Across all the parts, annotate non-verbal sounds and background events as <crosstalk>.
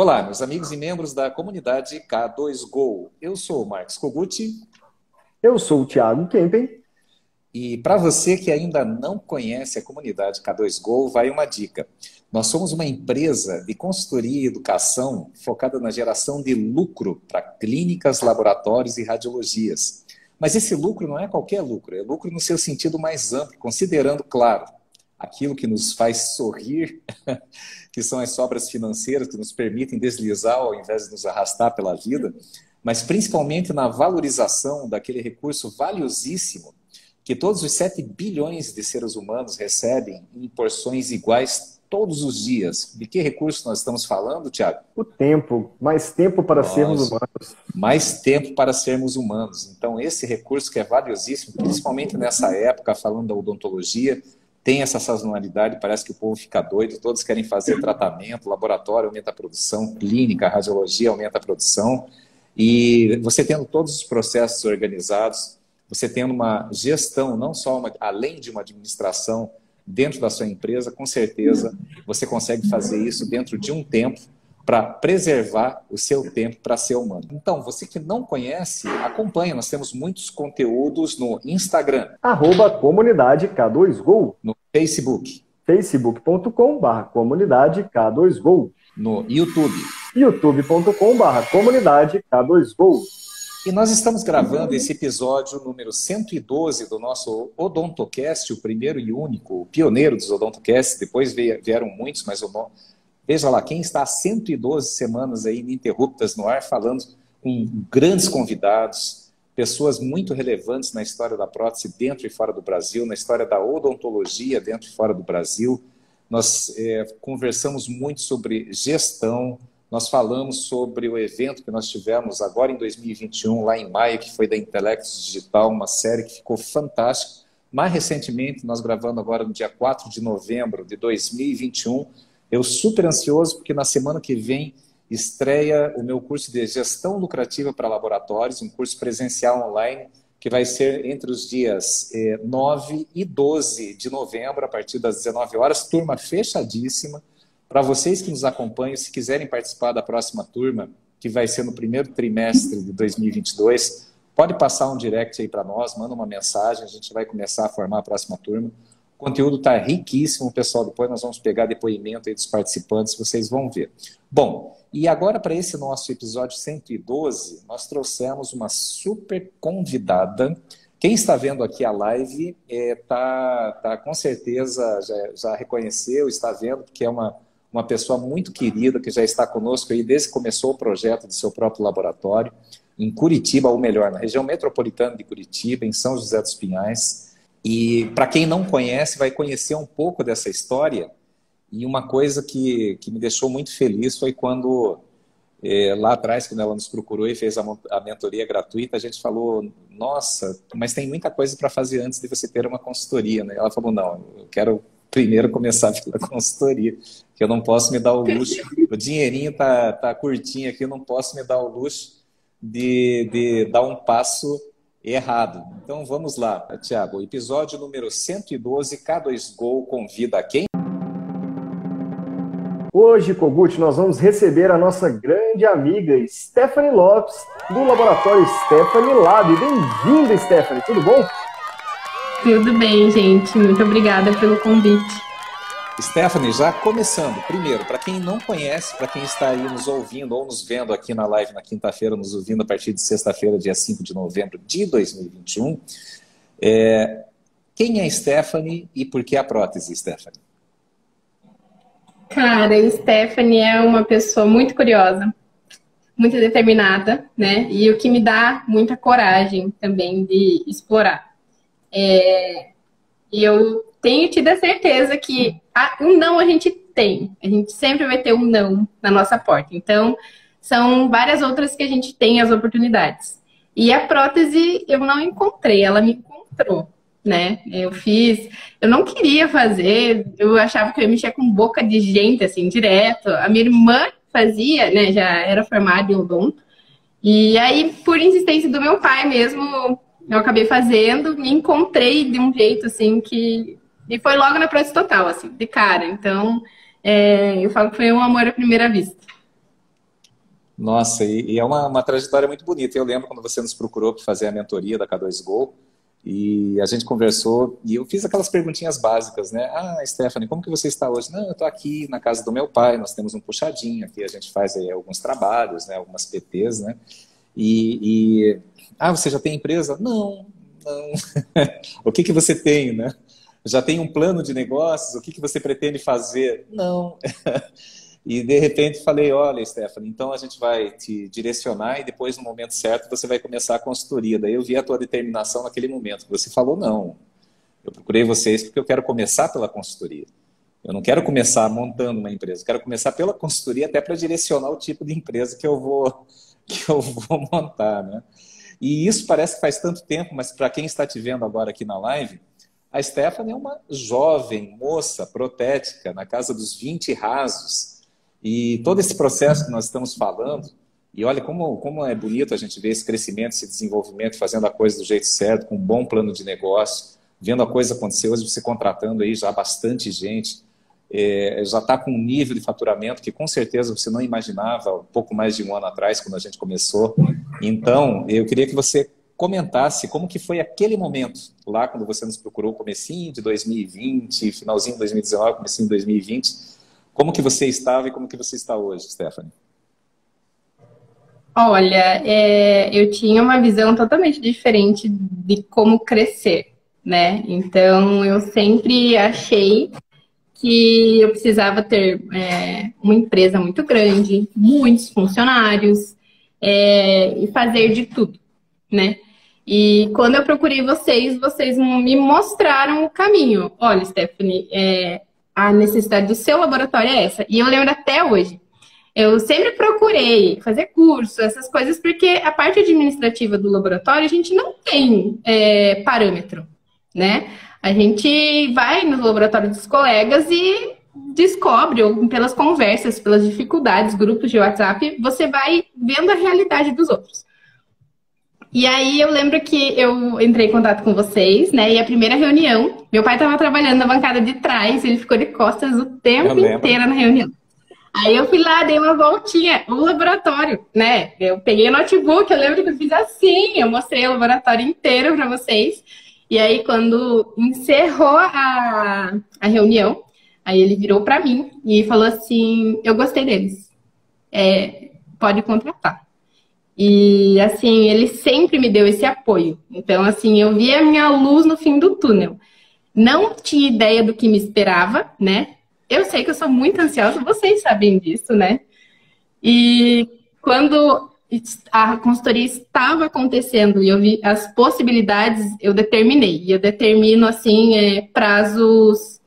Olá, meus amigos e membros da comunidade K2Go. Eu sou o Marcos Koguchi. Eu sou o Thiago Kempen. E para você que ainda não conhece a comunidade K2Go, vai uma dica. Nós somos uma empresa de consultoria e educação focada na geração de lucro para clínicas, laboratórios e radiologias. Mas esse lucro não é qualquer lucro, é lucro no seu sentido mais amplo, considerando, claro, aquilo que nos faz sorrir, <laughs> que são as sobras financeiras que nos permitem deslizar ao invés de nos arrastar pela vida, mas principalmente na valorização daquele recurso valiosíssimo que todos os 7 bilhões de seres humanos recebem em porções iguais todos os dias. De que recurso nós estamos falando, Tiago? O tempo, mais tempo para Nossa, sermos humanos. Mais tempo para sermos humanos. Então, esse recurso que é valiosíssimo, principalmente nessa época, falando da odontologia, tem essa sazonalidade, parece que o povo fica doido, todos querem fazer tratamento, laboratório aumenta a produção, clínica, radiologia aumenta a produção, e você tendo todos os processos organizados, você tendo uma gestão, não só uma, além de uma administração dentro da sua empresa, com certeza você consegue fazer isso dentro de um tempo para preservar o seu tempo para ser humano. Então, você que não conhece, acompanha. Nós temos muitos conteúdos no Instagram. Arroba comunidade K2Go. No Facebook. facebook.com.br comunidade K2Go. No YouTube. youtube.com.br comunidade K2Go. E nós estamos gravando esse episódio número 112 do nosso Odontocast, o primeiro e único, o pioneiro dos Odontocasts. Depois vieram muitos, mas o veja lá, quem está há 112 semanas aí ininterruptas no ar, falando com grandes convidados, pessoas muito relevantes na história da prótese dentro e fora do Brasil, na história da odontologia dentro e fora do Brasil. Nós é, conversamos muito sobre gestão, nós falamos sobre o evento que nós tivemos agora em 2021, lá em maio, que foi da Intelectus Digital, uma série que ficou fantástica. Mais recentemente, nós gravando agora no dia 4 de novembro de 2021, eu super ansioso porque na semana que vem estreia o meu curso de gestão lucrativa para laboratórios, um curso presencial online que vai ser entre os dias eh, 9 e 12 de novembro, a partir das 19 horas, turma fechadíssima. Para vocês que nos acompanham, se quiserem participar da próxima turma, que vai ser no primeiro trimestre de 2022, pode passar um direct aí para nós, manda uma mensagem, a gente vai começar a formar a próxima turma. O conteúdo está riquíssimo, pessoal. Depois nós vamos pegar depoimento aí dos participantes, vocês vão ver. Bom, e agora para esse nosso episódio 112, nós trouxemos uma super convidada. Quem está vendo aqui a live é, tá, tá, com certeza já, já reconheceu, está vendo, porque é uma uma pessoa muito querida que já está conosco aí desde que começou o projeto do seu próprio laboratório, em Curitiba, ou melhor, na região metropolitana de Curitiba, em São José dos Pinhais. E para quem não conhece, vai conhecer um pouco dessa história. E uma coisa que, que me deixou muito feliz foi quando, é, lá atrás, quando ela nos procurou e fez a, a mentoria gratuita, a gente falou: Nossa, mas tem muita coisa para fazer antes de você ter uma consultoria. Né? Ela falou: Não, eu quero primeiro começar <laughs> pela consultoria, que eu não posso me dar o luxo, o dinheirinho tá, tá curtinho aqui, eu não posso me dar o luxo de, de dar um passo errado. Então vamos lá, Tiago, episódio número 112, K2Go convida quem? Hoje, Kogut, nós vamos receber a nossa grande amiga Stephanie Lopes, do laboratório Stephanie Lab. Bem-vinda, Stephanie, tudo bom? Tudo bem, gente. Muito obrigada pelo convite. Stephanie, já começando, primeiro, para quem não conhece, para quem está aí nos ouvindo ou nos vendo aqui na live na quinta-feira, nos ouvindo a partir de sexta-feira, dia 5 de novembro de 2021, é, quem é Stephanie e por que a prótese, Stephanie? Cara, Stephanie é uma pessoa muito curiosa, muito determinada, né? E o que me dá muita coragem também de explorar. É, eu tenho tido a certeza que a, um não a gente tem. A gente sempre vai ter um não na nossa porta. Então, são várias outras que a gente tem as oportunidades. E a prótese eu não encontrei, ela me encontrou, né? Eu fiz, eu não queria fazer, eu achava que eu ia mexer com boca de gente, assim, direto. A minha irmã fazia, né? Já era formada em odonto. E aí, por insistência do meu pai mesmo, eu acabei fazendo, me encontrei de um jeito assim que. E foi logo na prótese total, assim, de cara. Então, é, eu falo que foi um amor à primeira vista. Nossa, e, e é uma, uma, trajetória muito bonita. Eu lembro quando você nos procurou para fazer a mentoria da K2Go, e a gente conversou, e eu fiz aquelas perguntinhas básicas, né? Ah, Stephanie, como que você está hoje? Não, eu estou aqui na casa do meu pai, nós temos um puxadinho aqui, a gente faz aí alguns trabalhos, né? Algumas PTs, né? E, e... ah, você já tem empresa? Não, não. <laughs> o que que você tem, né? Já tem um plano de negócios? O que que você pretende fazer? Não. <laughs> E de repente falei, olha, Stephanie, então a gente vai te direcionar e depois no momento certo você vai começar a consultoria. Daí eu vi a tua determinação naquele momento. Você falou não. Eu procurei vocês porque eu quero começar pela consultoria. Eu não quero começar montando uma empresa, eu quero começar pela consultoria até para direcionar o tipo de empresa que eu vou <laughs> que eu vou montar, né? E isso parece que faz tanto tempo, mas para quem está te vendo agora aqui na live, a Stephanie é uma jovem moça protética, na casa dos 20 rasos, e todo esse processo que nós estamos falando, e olha como, como é bonito a gente ver esse crescimento, esse desenvolvimento, fazendo a coisa do jeito certo, com um bom plano de negócio, vendo a coisa acontecer. Hoje você contratando aí já bastante gente, é, já está com um nível de faturamento que com certeza você não imaginava um pouco mais de um ano atrás, quando a gente começou. Então, eu queria que você comentasse como que foi aquele momento, lá quando você nos procurou, comecinho de 2020, finalzinho de 2019, comecinho de 2020, como que você estava e como que você está hoje, Stephanie? Olha, é, eu tinha uma visão totalmente diferente de como crescer, né? Então, eu sempre achei que eu precisava ter é, uma empresa muito grande, muitos funcionários é, e fazer de tudo, né? E quando eu procurei vocês, vocês me mostraram o caminho. Olha, Stephanie, é, a necessidade do seu laboratório é essa. E eu lembro até hoje. Eu sempre procurei fazer curso, essas coisas, porque a parte administrativa do laboratório a gente não tem é, parâmetro, né? A gente vai no laboratório dos colegas e descobre, ou pelas conversas, pelas dificuldades, grupos de WhatsApp, você vai vendo a realidade dos outros. E aí eu lembro que eu entrei em contato com vocês, né? E a primeira reunião, meu pai estava trabalhando na bancada de trás, ele ficou de costas o tempo inteiro na reunião. Aí eu fui lá, dei uma voltinha, o laboratório, né? Eu peguei o notebook, eu lembro que eu fiz assim, eu mostrei o laboratório inteiro para vocês. E aí, quando encerrou a, a reunião, aí ele virou para mim e falou assim: Eu gostei deles, é, pode contratar. E assim, ele sempre me deu esse apoio. Então, assim, eu vi a minha luz no fim do túnel. Não tinha ideia do que me esperava, né? Eu sei que eu sou muito ansiosa, vocês sabem disso, né? E quando a consultoria estava acontecendo e eu vi as possibilidades, eu determinei. E eu determino, assim, é, prazos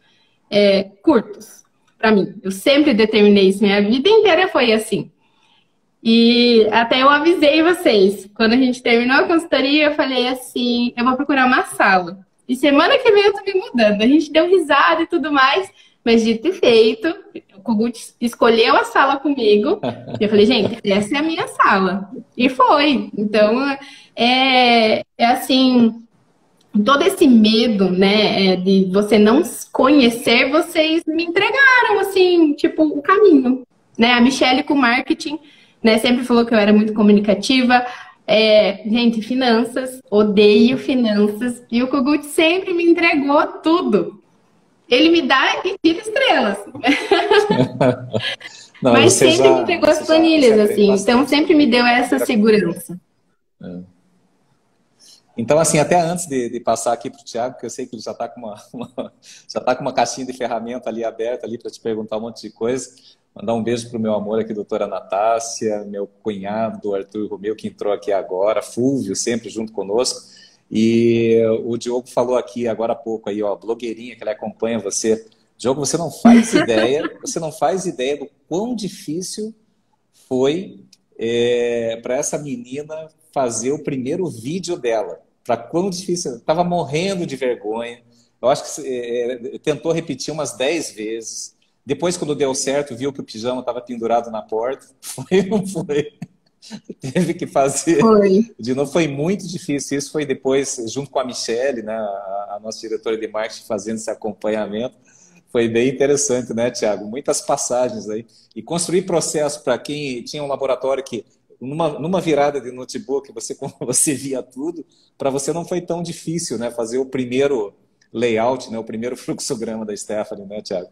é, curtos para mim. Eu sempre determinei isso. Minha vida inteira foi assim. E até eu avisei vocês. Quando a gente terminou a consultoria, eu falei assim: eu vou procurar uma sala. E semana que vem eu tô me mudando. A gente deu risada e tudo mais, mas dito e feito, o Kogut escolheu a sala comigo. E eu falei, gente, essa é a minha sala. E foi. Então, é, é assim. Todo esse medo, né, é de você não conhecer, vocês me entregaram, assim, tipo, o caminho. Né? A Michelle com marketing né? Sempre falou que eu era muito comunicativa. É, gente, finanças, odeio finanças. E o Kogut sempre me entregou tudo. Ele me dá e tira estrelas. <laughs> Não, Mas sempre já, me entregou as planilhas, assim. Então sempre me deu essa segurança. É. Então, assim, até antes de, de passar aqui para o Tiago, que eu sei que ele já está com uma, <laughs> uma, já tá com uma caixinha de ferramenta ali aberta ali para te perguntar um monte de coisa. Mandar um beijo para o meu amor aqui, doutora Natácia, meu cunhado, Arthur Romeu, que entrou aqui agora, Fúvio, sempre junto conosco. E o Diogo falou aqui agora há pouco aí, ó, blogueirinha que ele acompanha você. Diogo, você não faz <laughs> ideia, você não faz ideia do quão difícil foi é, para essa menina fazer o primeiro vídeo dela. Para quão difícil, estava morrendo de vergonha. Eu acho que é, tentou repetir umas 10 vezes depois, quando deu certo, viu que o pijama estava pendurado na porta. <laughs> Foi ou não foi? Teve que fazer. Foi. De novo, foi muito difícil. Isso foi depois, junto com a Michelle, né, a nossa diretora de marketing, fazendo esse acompanhamento. Foi bem interessante, né, Tiago? Muitas passagens aí. E construir processo para quem tinha um laboratório que, numa, numa virada de notebook, você, <laughs> você via tudo, para você não foi tão difícil, né? Fazer o primeiro layout, né? O primeiro <laughs> fluxograma da Stephanie, né, Tiago?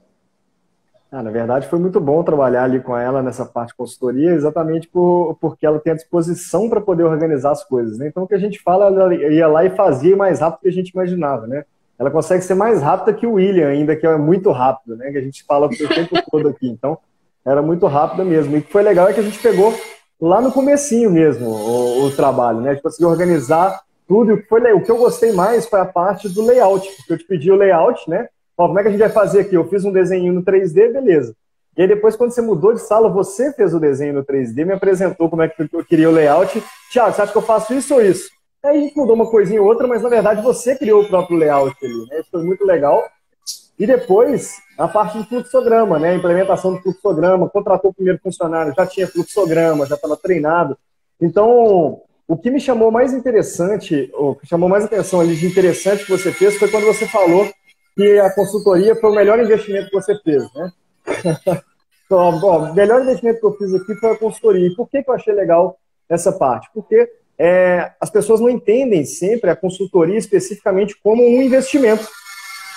Ah, na verdade, foi muito bom trabalhar ali com ela nessa parte de consultoria, exatamente por, porque ela tem a disposição para poder organizar as coisas. Né? Então, o que a gente fala, ela ia lá e fazia mais rápido do que a gente imaginava. Né? Ela consegue ser mais rápida que o William, ainda que é muito rápido, né? que a gente fala o tempo <laughs> todo aqui. Então, era muito rápida mesmo. E o que foi legal é que a gente pegou lá no comecinho mesmo o, o trabalho. Né? A gente conseguiu organizar tudo. E o que, foi, o que eu gostei mais foi a parte do layout, porque eu te pedi o layout, né? Ó, como é que a gente vai fazer aqui? Eu fiz um desenho no 3D, beleza. E aí depois, quando você mudou de sala, você fez o desenho no 3D, me apresentou como é que eu queria o layout. Tiago, você acha que eu faço isso ou isso? Aí a gente mudou uma coisinha ou outra, mas na verdade você criou o próprio layout ali, né? Isso foi muito legal. E depois, a parte do fluxograma, né? A implementação do fluxograma, contratou o primeiro funcionário, já tinha fluxograma, já estava treinado. Então, o que me chamou mais interessante, o que chamou mais atenção ali de interessante que você fez foi quando você falou que a consultoria foi o melhor investimento que você fez, né? <laughs> então, bom, o melhor investimento que eu fiz aqui foi a consultoria. E por que, que eu achei legal essa parte? Porque é, as pessoas não entendem sempre a consultoria especificamente como um investimento.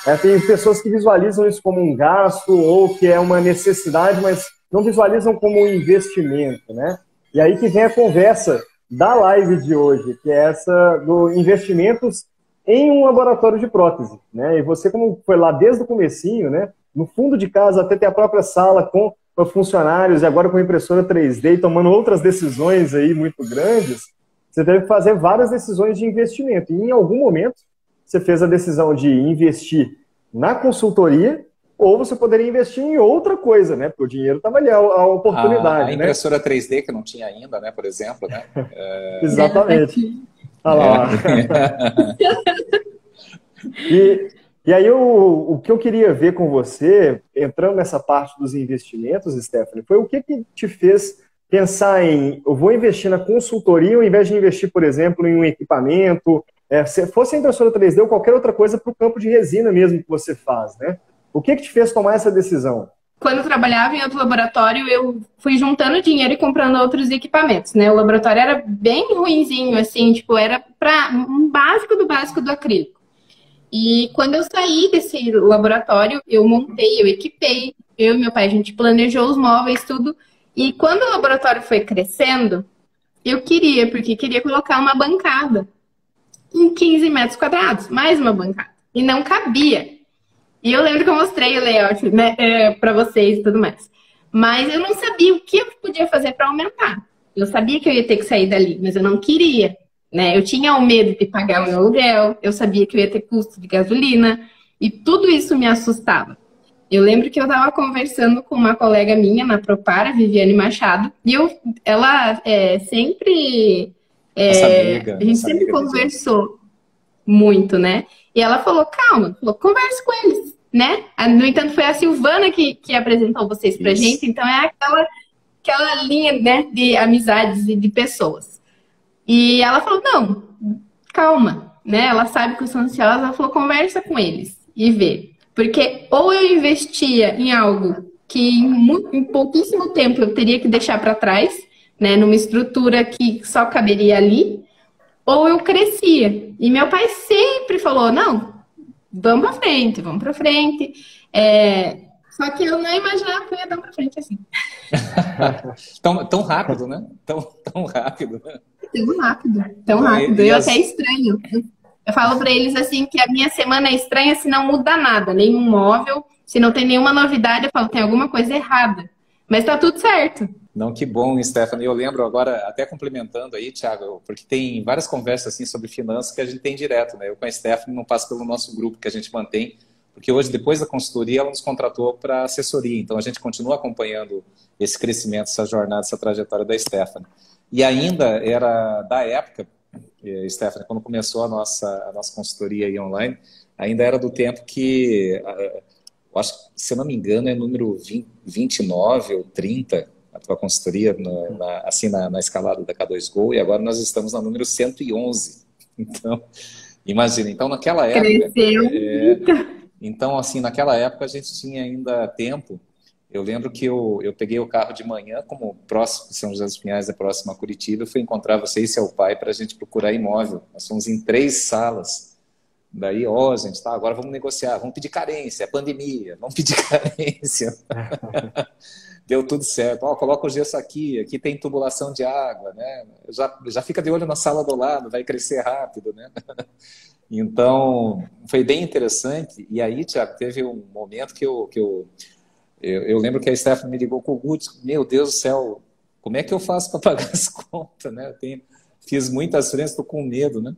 É, tem pessoas que visualizam isso como um gasto ou que é uma necessidade, mas não visualizam como um investimento, né? E aí que vem a conversa da live de hoje, que é essa do investimentos em um laboratório de prótese, né? E você, como foi lá desde o comecinho, né? No fundo de casa, até ter a própria sala com funcionários e agora com impressora 3D, tomando outras decisões aí muito grandes, você teve que fazer várias decisões de investimento. E em algum momento, você fez a decisão de investir na consultoria ou você poderia investir em outra coisa, né? Porque o dinheiro estava ali, a, a oportunidade. A, a né? impressora né? 3D, que não tinha ainda, né? Por exemplo, né? <laughs> É... Exatamente. Olha lá. <laughs> E, e aí, o, o que eu queria ver com você, entrando nessa parte dos investimentos, Stephanie, foi o que, que te fez pensar em eu vou investir na consultoria ao invés de investir, por exemplo, em um equipamento, é, se fosse a impressora 3D ou qualquer outra coisa para o campo de resina mesmo que você faz, né? O que, que te fez tomar essa decisão? Quando eu trabalhava em outro laboratório, eu fui juntando dinheiro e comprando outros equipamentos, né? O laboratório era bem ruinzinho, assim, tipo, era para um básico do básico do acrílico. E quando eu saí desse laboratório, eu montei, eu equipei, eu e meu pai, a gente planejou os móveis, tudo. E quando o laboratório foi crescendo, eu queria, porque queria colocar uma bancada em 15 metros quadrados, mais uma bancada. E não cabia. E eu lembro que eu mostrei o layout né, é, para vocês e tudo mais. Mas eu não sabia o que eu podia fazer para aumentar. Eu sabia que eu ia ter que sair dali, mas eu não queria. Né? Eu tinha o medo de pagar o meu aluguel, eu sabia que eu ia ter custo de gasolina, e tudo isso me assustava. Eu lembro que eu estava conversando com uma colega minha na Propara, Viviane Machado, e eu, ela é, sempre. É, amiga, a gente sempre conversou muito, né? E ela falou: calma, falou, converse com eles, né? Ah, no entanto, foi a Silvana que, que apresentou vocês pra Isso. gente, então é aquela, aquela linha né, de amizades e de pessoas. E ela falou: não, calma, né? Ela sabe que eu sou ansiosa, ela falou: conversa com eles e vê. Porque ou eu investia em algo que em, em pouquíssimo tempo eu teria que deixar para trás, né, numa estrutura que só caberia ali, ou eu crescia. E meu pai sempre falou: não, vamos para frente, vamos para frente. É... Só que eu não imaginava que eu ia dar para frente assim. <laughs> tão, tão rápido, né? Tão, tão rápido. Tão rápido, tão rápido. eu as... até estranho. Eu falo para eles assim que a minha semana é estranha se não muda nada, nenhum móvel, se não tem nenhuma novidade, eu falo, tem alguma coisa errada. Mas tá tudo certo. Não, que bom, Stephanie. Eu lembro agora, até complementando aí, Thiago, porque tem várias conversas assim sobre finanças que a gente tem direto, né? Eu com a Stephanie não passo pelo nosso grupo que a gente mantém, porque hoje, depois da consultoria, ela nos contratou para assessoria. Então, a gente continua acompanhando esse crescimento, essa jornada, essa trajetória da Stephanie. E ainda era da época, eh, Stephanie, quando começou a nossa, a nossa consultoria aí online, ainda era do tempo que, eh, acho, se não me engano, é número 20, 29 ou 30, a tua consultoria na, na, assim na, na, escalada da K2Go e agora nós estamos na número 111. Então, imagina, então naquela época... Cresceu é, Então, assim, naquela época a gente tinha ainda tempo. Eu lembro que eu, eu peguei o carro de manhã, como próximo São José dos Pinhais é próximo a Curitiba, eu fui encontrar você e seu pai para a gente procurar imóvel. Nós fomos em três salas. Daí, ó, oh, gente, tá, agora vamos negociar, vamos pedir carência, é pandemia, vamos pedir <laughs> carência. <laughs> Deu tudo certo. Ó, oh, coloca o gesso aqui, aqui tem tubulação de água, né? Já, já fica de olho na sala do lado, vai crescer rápido, né? <laughs> Então, foi bem interessante. E aí, Tiago, teve um momento que eu, que eu, eu, eu lembro que a Stephanie me ligou com o Guts, meu Deus do céu, como é que eu faço para <laughs> pagar as contas, né? Eu tenho, fiz muitas frentes, estou com medo, né?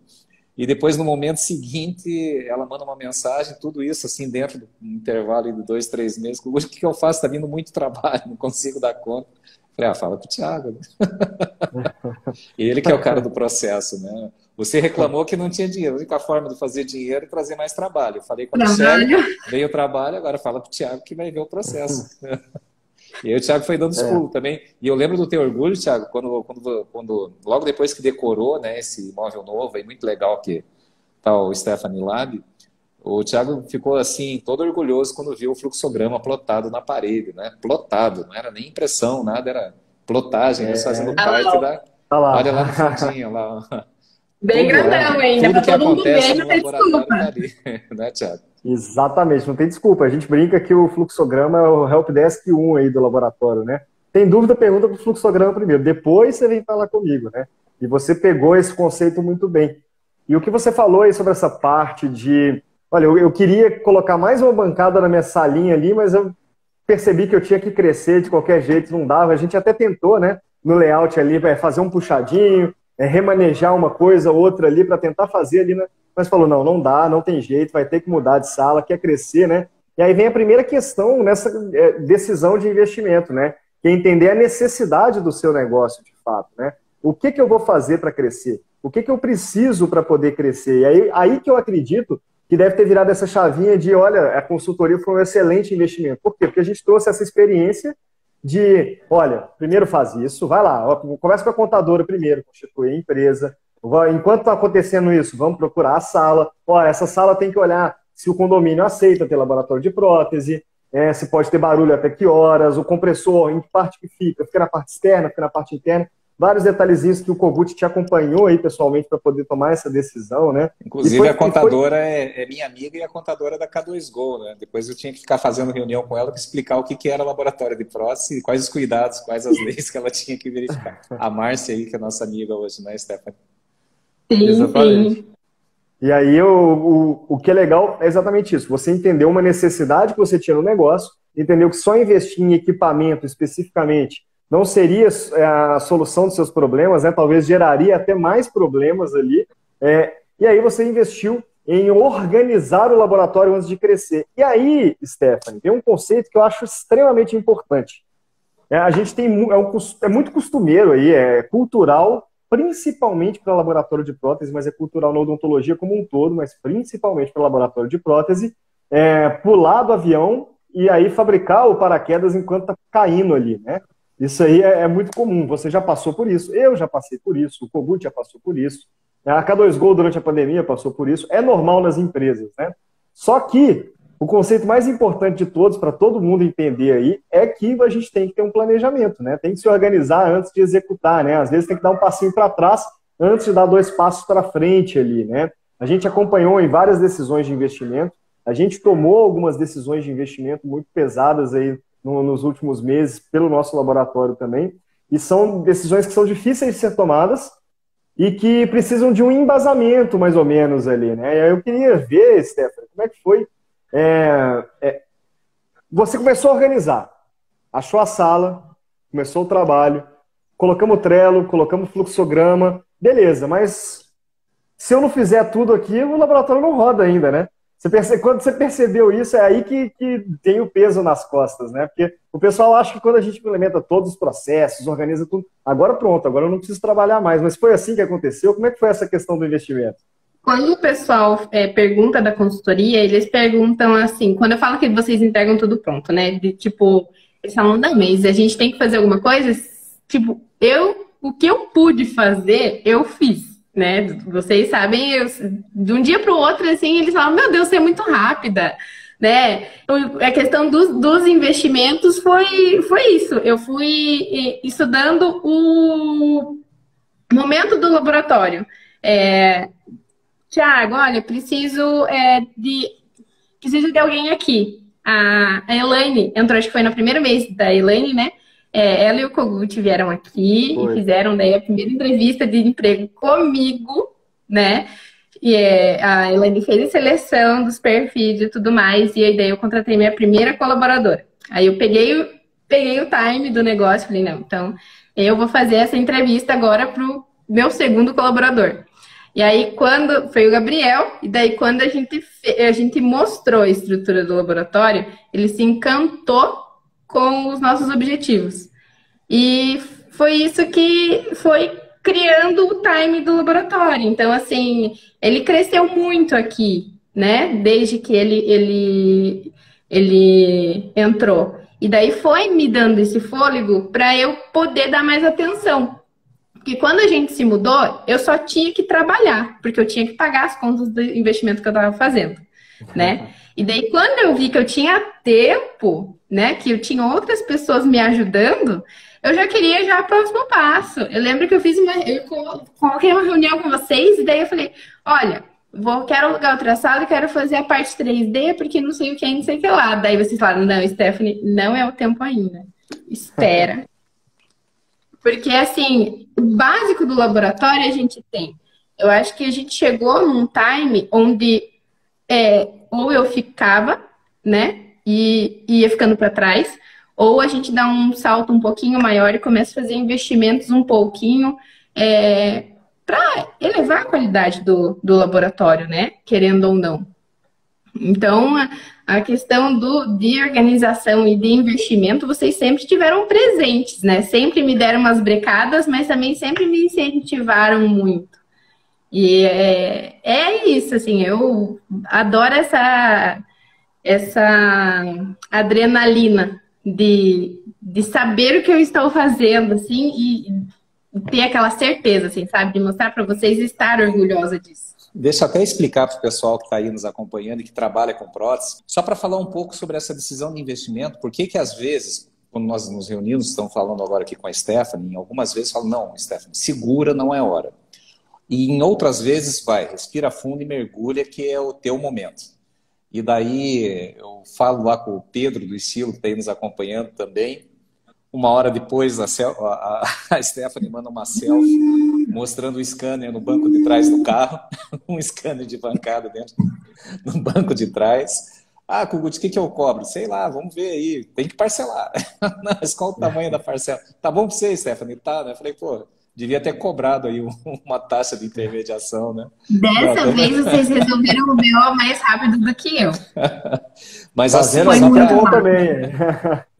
E depois, no momento seguinte, ela manda uma mensagem, tudo isso, assim, dentro do intervalo de dois, três meses. O que, que eu faço? Está vindo muito <laughs> trabalho, não consigo dar conta. Falei, ah, fala pro Thiago. <laughs> Ele que é o cara do processo, né? Você reclamou que não tinha dinheiro. A única forma de fazer dinheiro é trazer mais trabalho. Eu falei com a Michelle, veio o trabalho, agora fala pro Thiago que vai ver o processo. <laughs> E aí o Thiago foi dando os é. também. E eu lembro do teu orgulho, Thiago, quando, quando, quando logo depois que decorou né, esse imóvel novo, aí muito legal que tá o Stephanie Lab, o Thiago ficou assim, todo orgulhoso quando viu o fluxograma plotado na parede, né? Plotado, não era nem impressão, nada, era plotagem, é. fazendo parte ah, da. Tá lá. Olha lá no fundinho, lá. Bem tudo, grandão é, ainda, tudo que todo acontece mundo ver, no laboratório tá ali, <laughs> né, Thiago? Exatamente, não tem desculpa. A gente brinca que o fluxograma é o Helpdesk 1 aí do laboratório, né? Tem dúvida, pergunta para o fluxograma primeiro. Depois você vem falar comigo, né? E você pegou esse conceito muito bem. E o que você falou aí sobre essa parte de Olha, eu, eu queria colocar mais uma bancada na minha salinha ali, mas eu percebi que eu tinha que crescer de qualquer jeito, não dava. A gente até tentou, né, no layout ali, é, fazer um puxadinho, é, remanejar uma coisa, outra ali, para tentar fazer ali, né? Mas falou, não, não dá, não tem jeito, vai ter que mudar de sala, quer crescer, né? E aí vem a primeira questão nessa é, decisão de investimento, né? Que é entender a necessidade do seu negócio, de fato, né? O que, que eu vou fazer para crescer? O que, que eu preciso para poder crescer? E aí, aí que eu acredito que deve ter virado essa chavinha de, olha, a consultoria foi um excelente investimento. Por quê? Porque a gente trouxe essa experiência de, olha, primeiro faz isso, vai lá, começa com a contadora primeiro, constitui a empresa. Enquanto está acontecendo isso, vamos procurar a sala. Olha, essa sala tem que olhar se o condomínio aceita ter laboratório de prótese, é, se pode ter barulho até que horas, o compressor, em que parte que fica, fica na parte externa, fica na parte interna vários detalhezinhos que o Kogut te acompanhou aí pessoalmente para poder tomar essa decisão, né? Inclusive foi, a contadora foi... é, é, minha amiga e a contadora da K2Go, né? Depois eu tinha que ficar fazendo reunião com ela para explicar o que, que era laboratório de prótese, quais os cuidados, quais as <laughs> leis que ela tinha que verificar. A Márcia aí, que é nossa amiga hoje, né, Stephanie? Sim, Exatamente. Sim. E aí o, o, o que é legal é exatamente isso. Você entendeu uma necessidade que você tinha no negócio, entendeu que só investir em equipamento especificamente não seria é, a solução dos seus problemas, né? talvez geraria até mais problemas ali. É, e aí você investiu em organizar o laboratório antes de crescer. E aí, Stephanie, tem um conceito que eu acho extremamente importante. É, a gente tem é, um, é muito costumeiro aí, é cultural, principalmente para laboratório de prótese, mas é cultural na odontologia como um todo, mas principalmente para laboratório de prótese, é, pular do avião e aí fabricar o paraquedas enquanto está caindo ali, né? Isso aí é, é, muito comum. Você já passou por isso. Eu já passei por isso. O Kogut já passou por isso. A K2Go durante a pandemia passou por isso. É normal nas empresas, né? Só que o conceito mais importante de todos, para todo mundo entender aí, é que a gente tem que ter um planejamento, né? Tem que se organizar antes de executar, né? Às vezes tem que dar um passinho para trás antes de dar dois passos para frente ali, né? A gente acompanhou em várias decisões de investimento. A gente tomou algumas decisões de investimento muito pesadas aí no, nos últimos meses pelo nosso laboratório também. E são decisões que são difíceis de ser tomadas e que precisam de um embasamento, mais ou menos, ali. Né? Eu queria ver, Stephanie, como é que foi. É, é, você começou a organizar, achou a sala, começou o trabalho, colocamos Trello, colocamos fluxograma, beleza, mas se eu não fizer tudo aqui, o laboratório não roda ainda, né? Você percebe, quando você percebeu isso, é aí que, que tem o peso nas costas, né? Porque o pessoal acha que quando a gente implementa todos os processos, organiza tudo, agora pronto, agora eu não preciso trabalhar mais. Mas foi assim que aconteceu? Como é que foi essa questão do investimento? Quando o pessoal é, pergunta da consultoria, eles perguntam assim, quando eu falo que vocês entregam tudo pronto, né? De tipo, eles falam, não, mas a gente tem que fazer alguma coisa? Tipo, eu, o que eu pude fazer, eu fiz né? Vocês sabem, eu, de um dia para o outro, assim, eles falam: Meu Deus, você é muito rápida. né? A questão dos, dos investimentos foi, foi isso. Eu fui estudando o momento do laboratório. É, Tiago, olha, preciso é, de preciso de alguém aqui. A, a Elaine entrou, acho que foi no primeiro mês da Elaine, né? É, ela e o Kogut vieram aqui foi. e fizeram daí a primeira entrevista de emprego comigo, né? E é, a Elaine fez a seleção dos perfis e tudo mais, e aí daí eu contratei minha primeira colaboradora. Aí eu peguei, peguei o time do negócio falei, não, então eu vou fazer essa entrevista agora pro meu segundo colaborador. E aí, quando foi o Gabriel, e daí quando a gente, a gente mostrou a estrutura do laboratório, ele se encantou com os nossos objetivos. E foi isso que foi criando o time do laboratório. Então, assim, ele cresceu muito aqui, né? Desde que ele, ele, ele entrou. E daí foi me dando esse fôlego para eu poder dar mais atenção. Porque quando a gente se mudou, eu só tinha que trabalhar, porque eu tinha que pagar as contas do investimento que eu estava fazendo, né? E daí, quando eu vi que eu tinha tempo, né, que eu tinha outras pessoas me ajudando, eu já queria já o próximo passo. Eu lembro que eu fiz uma, eu coloquei uma reunião com vocês e daí eu falei, olha, vou, quero alugar outra sala e quero fazer a parte 3D porque não sei o que, não sei o que lá. Daí vocês falaram, não, Stephanie, não é o tempo ainda. Espera. Porque, assim, o básico do laboratório a gente tem. Eu acho que a gente chegou num time onde é, ou eu ficava, né, e ia ficando para trás, ou a gente dá um salto um pouquinho maior e começa a fazer investimentos um pouquinho é, para elevar a qualidade do, do laboratório, né, querendo ou não. Então, a questão do, de organização e de investimento, vocês sempre tiveram presentes, né? Sempre me deram umas brecadas, mas também sempre me incentivaram muito. E é, é isso, assim, eu adoro essa, essa adrenalina de, de saber o que eu estou fazendo, assim, e ter aquela certeza, assim, sabe? De mostrar para vocês estar orgulhosa disso. Deixa eu até explicar para o pessoal que está aí nos acompanhando e que trabalha com prótese, só para falar um pouco sobre essa decisão de investimento, por que às vezes, quando nós nos reunimos, estamos falando agora aqui com a Stephanie, algumas vezes falam, não, Stephanie, segura, não é hora. E em outras vezes, vai, respira fundo e mergulha, que é o teu momento. E daí eu falo lá com o Pedro do Estilo, que está aí nos acompanhando também, uma hora depois, a, a, a Stephanie manda uma selfie mostrando o scanner no banco de trás do carro, <laughs> um scanner de bancada dentro no banco de trás. Ah, Kugut, o que, que eu cobro? Sei lá, vamos ver aí. Tem que parcelar. <laughs> Mas qual o tamanho da parcela? Tá bom para você, Stephanie? Tá, né? Falei, pô, devia ter cobrado aí <laughs> uma taxa de intermediação, né? Dessa vez vocês resolveram o BO mais rápido do que eu. <laughs> mas assim, foi só pra... bom também.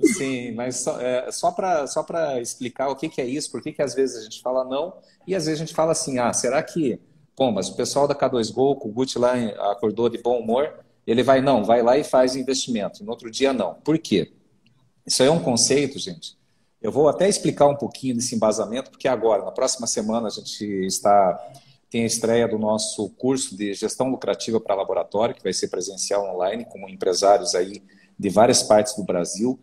<laughs> Sim, mas só, é, só para só explicar o que, que é isso, por que, que às vezes a gente fala não, e às vezes a gente fala assim, ah, será que, bom, mas o pessoal da K2Go, o Gucci lá acordou de bom humor, ele vai, não, vai lá e faz investimento, no outro dia não. Por quê? Isso aí é um conceito, gente, eu vou até explicar um pouquinho desse embasamento, porque agora, na próxima semana, a gente está tem a estreia do nosso curso de gestão lucrativa para laboratório, que vai ser presencial online, com empresários aí de várias partes do Brasil.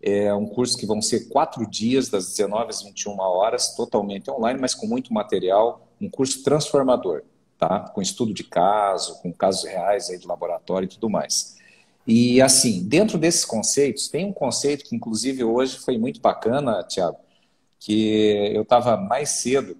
É um curso que vão ser quatro dias, das 19 às 21 horas, totalmente online, mas com muito material. Um curso transformador, tá? com estudo de caso, com casos reais aí de laboratório e tudo mais. E assim, dentro desses conceitos, tem um conceito que inclusive hoje foi muito bacana, Tiago, que eu estava mais cedo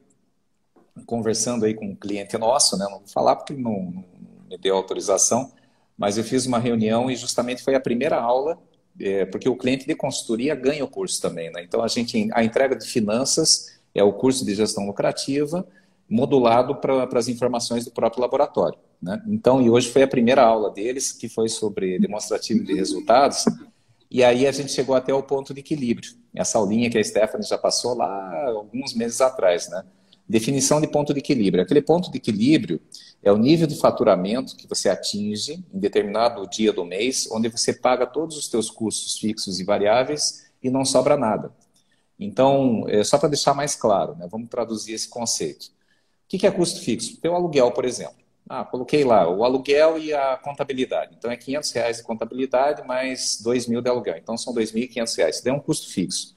conversando aí com um cliente nosso, né? Não vou falar porque não, não me deu autorização, mas eu fiz uma reunião e justamente foi a primeira aula, é, porque o cliente de consultoria ganha o curso também, né? Então a gente, a entrega de finanças é o curso de gestão lucrativa, modulado para as informações do próprio laboratório. Né? Então, e hoje foi a primeira aula deles, que foi sobre demonstrativo de resultados, e aí a gente chegou até o ponto de equilíbrio. Essa aulinha que a Stephanie já passou lá alguns meses atrás, né? Definição de ponto de equilíbrio. Aquele ponto de equilíbrio é o nível de faturamento que você atinge em determinado dia do mês, onde você paga todos os seus custos fixos e variáveis e não sobra nada. Então, é só para deixar mais claro, né? vamos traduzir esse conceito. O que é custo fixo? Teu aluguel, por exemplo. Ah, coloquei lá o aluguel e a contabilidade. Então é 500 reais de contabilidade mais 2 mil de aluguel. Então são 2.500 reais. Isso é um custo fixo.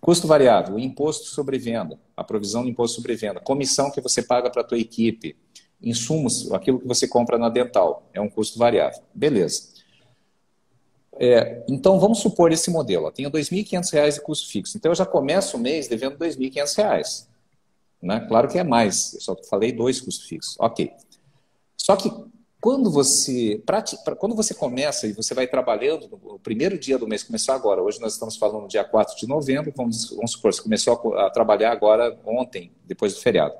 Custo variável, o imposto sobre venda, a provisão do imposto sobre venda, comissão que você paga para a tua equipe, insumos, aquilo que você compra na dental, é um custo variável. Beleza. É, então, vamos supor esse modelo. Eu tenho R$ 2.500 de custo fixo. Então, eu já começo o mês devendo R$ 2.500. Né? Claro que é mais. Eu só falei dois custos fixos. Ok. Só que quando você, quando você começa e você vai trabalhando, o primeiro dia do mês começou agora, hoje nós estamos falando dia 4 de novembro, vamos, vamos supor, você começou a, trabalhar agora ontem, depois do feriado.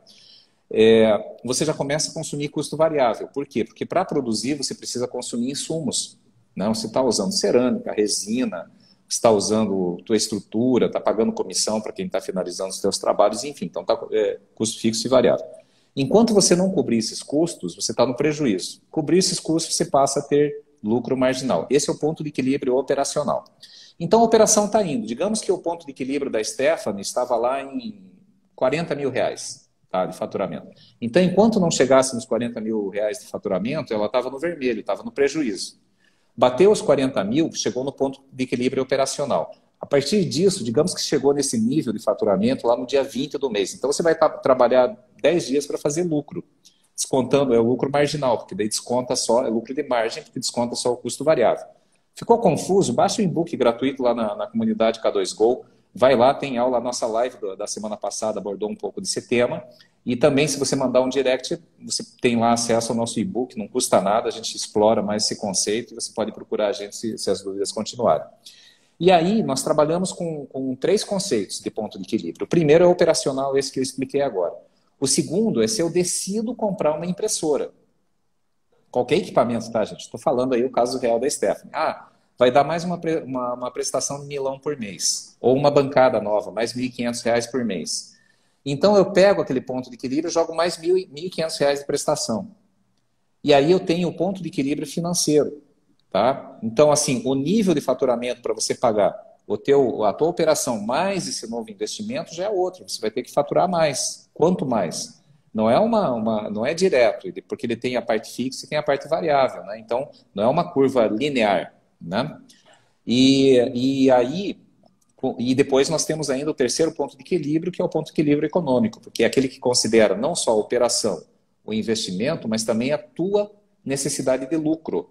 É, você já começa a consumir custo variável. Por quê? Porque para produzir você precisa consumir insumos. Não, você está usando cerâmica, resina, está usando tua estrutura, está pagando comissão para quem está finalizando os seus trabalhos, enfim, então está é, custo fixo e variável. Enquanto você não cobrir esses custos, você está no prejuízo. Cobrir esses custos, você passa a ter lucro marginal. Esse é o ponto de equilíbrio operacional. Então a operação está indo. Digamos que o ponto de equilíbrio da Stephanie estava lá em 40 mil reais tá, de faturamento. Então, enquanto não chegasse nos 40 mil reais de faturamento, ela estava no vermelho, estava no prejuízo. Bateu os 40 mil, chegou no ponto de equilíbrio operacional. A partir disso, digamos que chegou nesse nível de faturamento lá no dia 20 do mês. Então, você vai trabalhar 10 dias para fazer lucro. Descontando, é o lucro marginal, porque daí desconta só, é lucro de margem, porque desconta só o custo variável. Ficou confuso? Baixa o e-book gratuito lá na, na comunidade K2Go. Vai lá, tem aula, a nossa live da semana passada abordou um pouco desse tema. E também, se você mandar um direct, você tem lá acesso ao nosso e-book, não custa nada, a gente explora mais esse conceito e você pode procurar a gente se, se as dúvidas continuarem. E aí, nós trabalhamos com, com três conceitos de ponto de equilíbrio. O primeiro é o operacional, esse que eu expliquei agora. O segundo é se eu decido comprar uma impressora. Qualquer equipamento, tá, gente? Estou falando aí o caso real da Stephanie. Ah, vai dar mais uma, uma, uma prestação de milão por mês. Ou uma bancada nova, mais R$ 1.500 por mês. Então eu pego aquele ponto de equilíbrio jogo mais R$ 1.500 de prestação. E aí eu tenho o ponto de equilíbrio financeiro. Tá? Então, assim, o nível de faturamento para você pagar o teu, a tua operação mais esse novo investimento já é outro. Você vai ter que faturar mais. Quanto mais? Não é uma, uma não é direto, porque ele tem a parte fixa e tem a parte variável, né? Então não é uma curva linear, né? E, e aí e depois nós temos ainda o terceiro ponto de equilíbrio, que é o ponto de equilíbrio econômico, porque é aquele que considera não só a operação, o investimento, mas também a tua necessidade de lucro.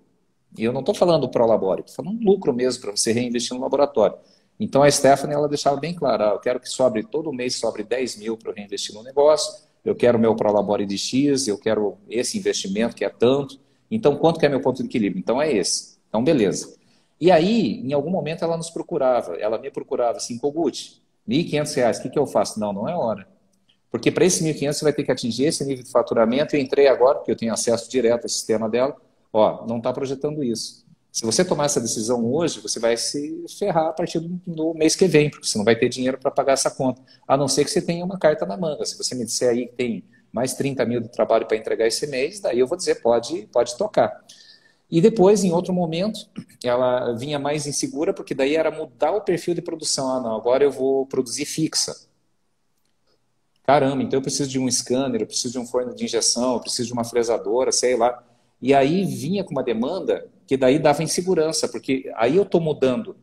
E eu não estou falando pro labore, estou falando lucro mesmo para você reinvestir no laboratório. Então a Stephanie ela deixava bem claro, ah, eu quero que sobre todo mês sobre 10 mil para eu reinvestir no negócio, eu quero meu prolabore de X, eu quero esse investimento que é tanto. Então quanto que é meu ponto de equilíbrio? Então é esse. Então beleza. E aí, em algum momento ela nos procurava, ela me procurava assim, Kogut, R$ 1.500, o que, que eu faço? Não, não é hora. Porque para esse 1.500 você vai ter que atingir esse nível de faturamento. Eu entrei agora, porque eu tenho acesso direto ao sistema dela. Ó, não está projetando isso. Se você tomar essa decisão hoje, você vai se ferrar a partir do, do mês que vem, porque você não vai ter dinheiro para pagar essa conta. A não ser que você tenha uma carta na manga. Se você me disser aí que tem mais 30 mil de trabalho para entregar esse mês, daí eu vou dizer, pode, pode tocar. E depois, em outro momento, ela vinha mais insegura, porque daí era mudar o perfil de produção. Ah, não, agora eu vou produzir fixa. Caramba, então eu preciso de um scanner, eu preciso de um forno de injeção, eu preciso de uma fresadora, sei lá. E aí vinha com uma demanda que daí dava insegurança, porque aí eu estou mudando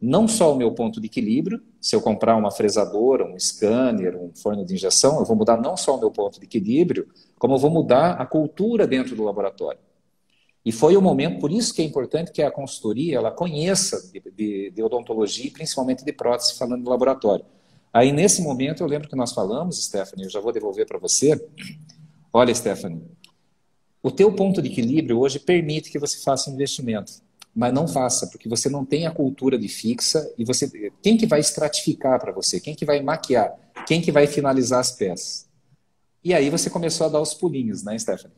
não só o meu ponto de equilíbrio, se eu comprar uma fresadora, um scanner, um forno de injeção, eu vou mudar não só o meu ponto de equilíbrio, como eu vou mudar a cultura dentro do laboratório. E foi o momento, por isso que é importante que a consultoria ela conheça de, de, de odontologia e principalmente de prótese, falando do laboratório. Aí, nesse momento, eu lembro que nós falamos, Stephanie, eu já vou devolver para você. Olha, Stephanie, o teu ponto de equilíbrio hoje permite que você faça investimento, mas não faça, porque você não tem a cultura de fixa e você quem que vai estratificar para você? Quem que vai maquiar? Quem que vai finalizar as peças? E aí você começou a dar os pulinhos, né, Stephanie?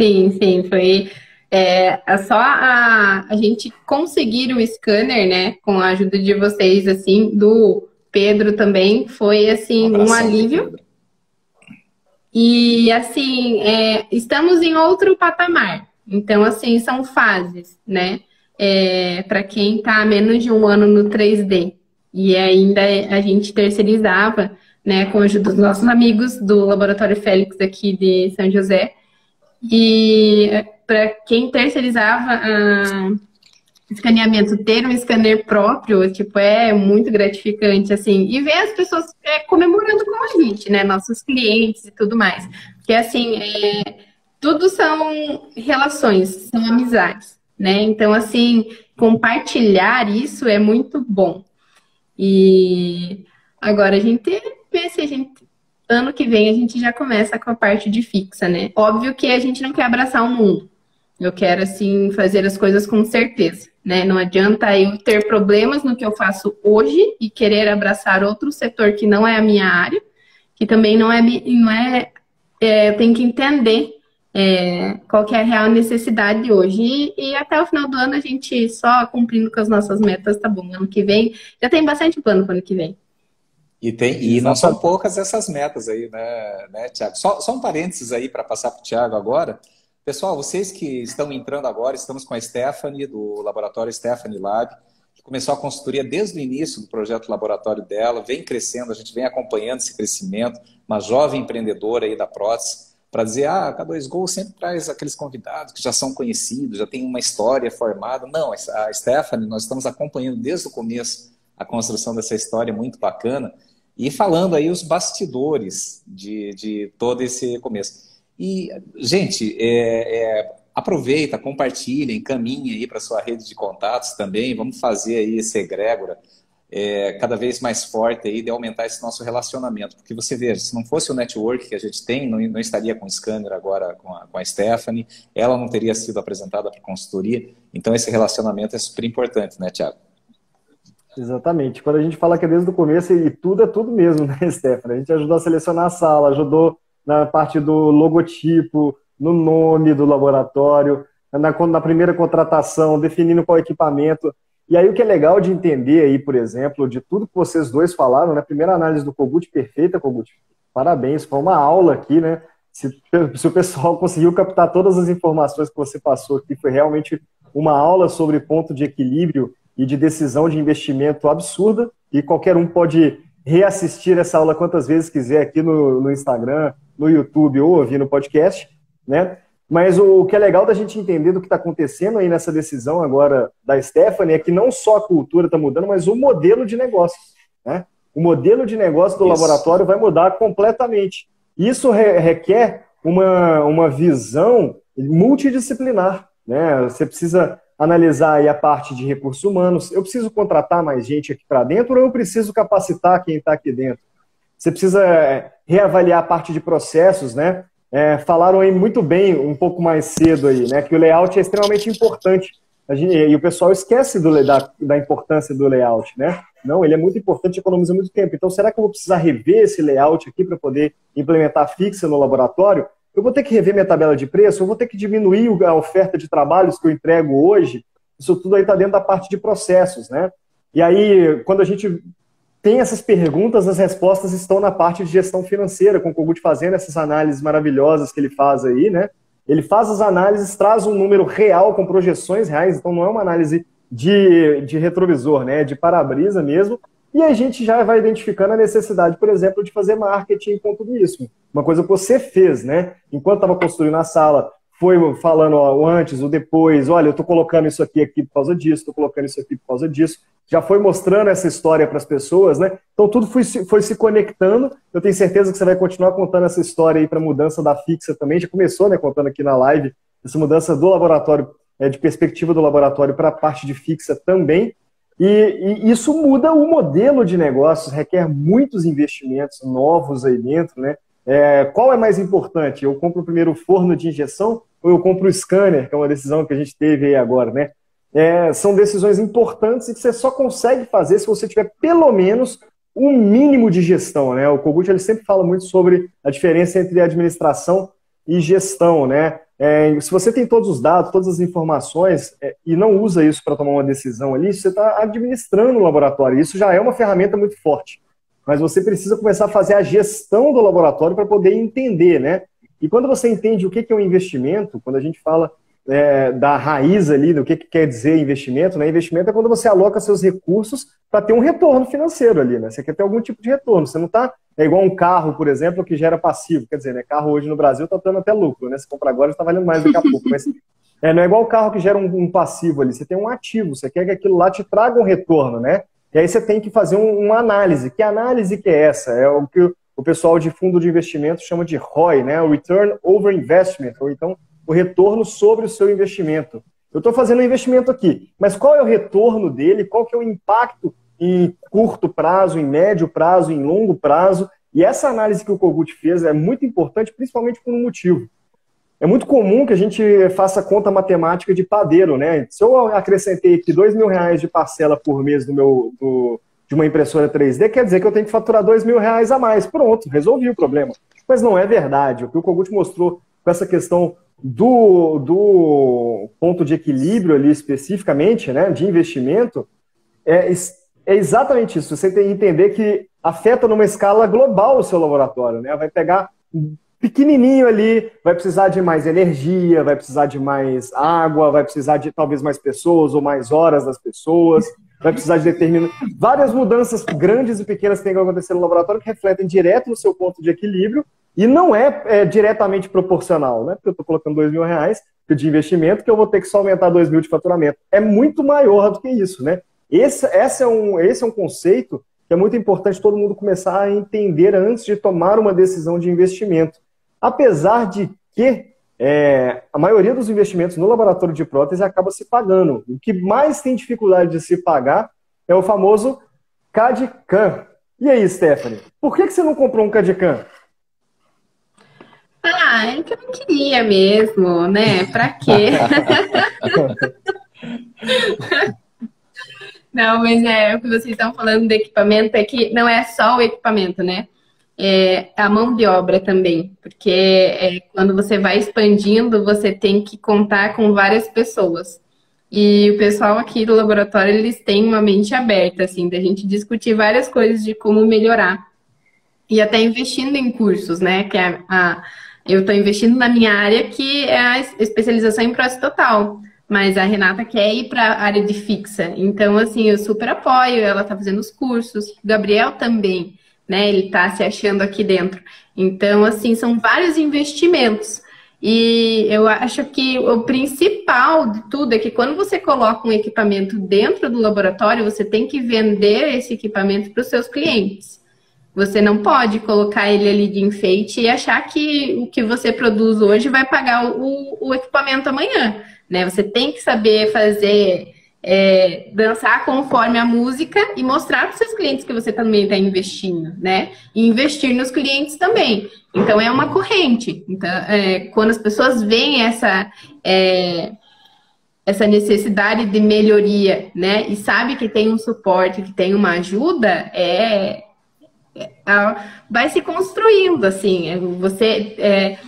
Sim, sim, foi é, é, só a, a gente conseguir o scanner, né, com a ajuda de vocês, assim, do Pedro também, foi, assim, um, um alívio. E, assim, é, estamos em outro patamar. Então, assim, são fases, né? É, Para quem está há menos de um ano no 3D e ainda a gente terceirizava, né, com a ajuda dos nossos amigos do Laboratório Félix aqui de São José. E para quem terceirizava a escaneamento, ter um scanner próprio, tipo, é muito gratificante, assim, e ver as pessoas é, comemorando com a gente, né, nossos clientes e tudo mais. Porque, assim, é, tudo são relações, são amizades, né, então, assim, compartilhar isso é muito bom. E agora a gente vê se a gente ano que vem a gente já começa com a parte de fixa, né? Óbvio que a gente não quer abraçar o mundo. Eu quero, assim, fazer as coisas com certeza, né? Não adianta eu ter problemas no que eu faço hoje e querer abraçar outro setor que não é a minha área, que também não é, não é, é eu tenho que entender é, qual que é a real necessidade hoje. E, e, até o final do ano a gente só cumprindo com as nossas metas, tá bom. Ano que vem, já tem bastante plano para ano que vem. E, tem, e não são poucas essas metas aí, né, né Tiago? Só, só um parênteses aí para passar para o Tiago agora. Pessoal, vocês que estão entrando agora, estamos com a Stephanie, do laboratório Stephanie Lab, que começou a consultoria desde o início do projeto laboratório dela, vem crescendo, a gente vem acompanhando esse crescimento, uma jovem empreendedora aí da prótese, para dizer, ah, a K2Go sempre traz aqueles convidados que já são conhecidos, já tem uma história formada. Não, a Stephanie, nós estamos acompanhando desde o começo a construção dessa história muito bacana. E falando aí os bastidores de, de todo esse começo. E, gente, é, é, aproveita, compartilha, encaminha aí para sua rede de contatos também. Vamos fazer aí esse egrégora é, cada vez mais forte aí de aumentar esse nosso relacionamento. Porque você vê, se não fosse o network que a gente tem, não, não estaria com o scanner agora com a, com a Stephanie, ela não teria sido apresentada para consultoria. Então, esse relacionamento é super importante, né, Tiago? Exatamente. Quando a gente fala que é desde o começo, e tudo é tudo mesmo, <laughs> né, Stephanie? A gente ajudou a selecionar a sala, ajudou na parte do logotipo, no nome do laboratório, na, na primeira contratação, definindo qual equipamento. E aí o que é legal de entender aí, por exemplo, de tudo que vocês dois falaram, né? primeira análise do Kogut, perfeita, Kogut. Parabéns, foi uma aula aqui, né? Se, se, o pessoal <laughs> conseguiu captar todas as informações que você passou aqui, foi realmente uma aula sobre ponto de equilíbrio e de decisão de investimento absurda, e qualquer um pode reassistir essa aula quantas vezes quiser aqui no, no Instagram, no YouTube ou ouvir no podcast, né? Mas o, o que é legal da gente entender do que está acontecendo aí nessa decisão agora da Stephanie é que não só a cultura está mudando, mas o modelo de negócio, né? O modelo de negócio do Isso. laboratório vai mudar completamente. Isso re requer uma, uma visão multidisciplinar, né? Você precisa analisar aí a parte de recursos humanos. Eu preciso contratar mais gente aqui para dentro ou eu preciso capacitar quem está aqui dentro? Você precisa é, reavaliar a parte de processos, né? É, falaram aí muito bem um pouco mais cedo aí, né? Que o layout é extremamente importante. Gente, e o pessoal esquece do, da, da importância do layout, né? Não, ele é muito importante, economiza muito tempo. Então, será que eu vou precisar rever esse layout aqui para poder implementar fixa no laboratório? Eu vou ter que rever minha tabela de preço, eu vou ter que diminuir a oferta de trabalhos que eu entrego hoje. Isso tudo aí está dentro da parte de processos, né? E aí, quando a gente tem essas perguntas, as respostas estão na parte de gestão financeira, com o Kogut fazendo essas análises maravilhosas que ele faz aí, né? Ele faz as análises, traz um número real com projeções reais, então não é uma análise de, de retrovisor, né? É de para-brisa mesmo. E a gente já vai identificando a necessidade, por exemplo, de fazer marketing com tudo isso. Uma coisa que você fez, né? Enquanto estava construindo a sala, foi falando ó, o antes, o depois, olha, eu estou colocando isso aqui aqui por causa disso, estou colocando isso aqui por causa disso. Já foi mostrando essa história para as pessoas, né? Então tudo foi, foi se conectando. Eu tenho certeza que você vai continuar contando essa história aí para a mudança da fixa também. Já começou, né? Contando aqui na live essa mudança do laboratório, é, de perspectiva do laboratório para a parte de fixa também. E, e, isso muda o modelo de negócios, requer muitos investimentos novos aí dentro, né? É, qual é mais importante? Eu compro primeiro forno de injeção ou eu compro o scanner, que é uma decisão que a gente teve aí agora, né? É, são decisões importantes e que você só consegue fazer se você tiver pelo menos um mínimo de gestão, né? O Kogut ele sempre fala muito sobre a diferença entre administração e gestão, né? É, se você tem todos os dados, todas as informações é, e não usa isso para tomar uma decisão ali, você está administrando o laboratório. Isso já é uma ferramenta muito forte. Mas você precisa começar a fazer a gestão do laboratório para poder entender, né? E quando você entende o que é um investimento, quando a gente fala é, da raiz ali, do que, que, quer dizer investimento, né? Investimento é quando você aloca seus recursos para ter um retorno financeiro ali, né? Você quer ter algum tipo de retorno. Você não está é igual um carro, por exemplo, que gera passivo. Quer dizer, né? Carro hoje no Brasil está dando até lucro, né? Se compra agora está valendo mais daqui a pouco. Mas é, não é igual o carro que gera um, um, passivo ali. Você tem um ativo. Você quer que aquilo lá te traga um retorno, né? E aí você tem que fazer um, uma análise. Que análise que é essa? É o que o pessoal de fundo de investimento chama de ROI, né? Return Over Investment, ou então o retorno sobre o seu investimento. Eu estou fazendo um investimento aqui, mas qual é o retorno dele? Qual que é o impacto em curto prazo, em médio prazo, em longo prazo? E essa análise que o Kogut fez é muito importante, principalmente por um motivo. É muito comum que a gente faça conta matemática de padeiro, né? Se eu acrescentei aqui dois mil reais de parcela por mês do meu, do, de uma impressora 3D, quer dizer que eu tenho que faturar dois mil reais a mais. Pronto, resolvi o problema. Mas não é verdade. O que o Kogut mostrou com essa questão do, do ponto de equilíbrio ali especificamente, né, de investimento, é, é exatamente isso. Você tem que entender que afeta numa escala global o seu laboratório, né? Vai pegar pequenininho ali, vai precisar de mais energia, vai precisar de mais água, vai precisar de talvez mais pessoas ou mais horas das pessoas, vai precisar de determinadas várias mudanças grandes e pequenas que tem que acontecer no laboratório que refletem direto no seu ponto de equilíbrio e não é, é diretamente proporcional, né? Porque eu estou colocando dois mil reais de investimento que eu vou ter que só aumentar dois mil de faturamento. É muito maior do que isso, né? Esse, esse, é um, esse é um conceito que é muito importante todo mundo começar a entender antes de tomar uma decisão de investimento. Apesar de que é, a maioria dos investimentos no laboratório de prótese acaba se pagando. O que mais tem dificuldade de se pagar é o famoso CAD-CAM. E aí, Stephanie, por que, que você não comprou um CAD-CAM? Ah, é que eu não queria mesmo, né? Pra quê? <laughs> não, mas é o que vocês estão falando do equipamento é que não é só o equipamento, né? É a mão de obra também, porque é, quando você vai expandindo, você tem que contar com várias pessoas. E o pessoal aqui do laboratório, eles têm uma mente aberta, assim, da gente discutir várias coisas de como melhorar. E até investindo em cursos, né? Que é a, eu estou investindo na minha área, que é a especialização em prótese total. Mas a Renata quer ir para a área de fixa. Então, assim, eu super apoio. Ela está fazendo os cursos. O Gabriel também, né? Ele está se achando aqui dentro. Então, assim, são vários investimentos. E eu acho que o principal de tudo é que quando você coloca um equipamento dentro do laboratório, você tem que vender esse equipamento para os seus clientes. Você não pode colocar ele ali de enfeite e achar que o que você produz hoje vai pagar o, o equipamento amanhã. Né? Você tem que saber fazer é, dançar conforme a música e mostrar para os seus clientes que você também está investindo, né? E investir nos clientes também. Então é uma corrente. Então, é, quando as pessoas veem essa é, essa necessidade de melhoria, né? E sabe que tem um suporte, que tem uma ajuda, é vai se construindo, assim. É, você é,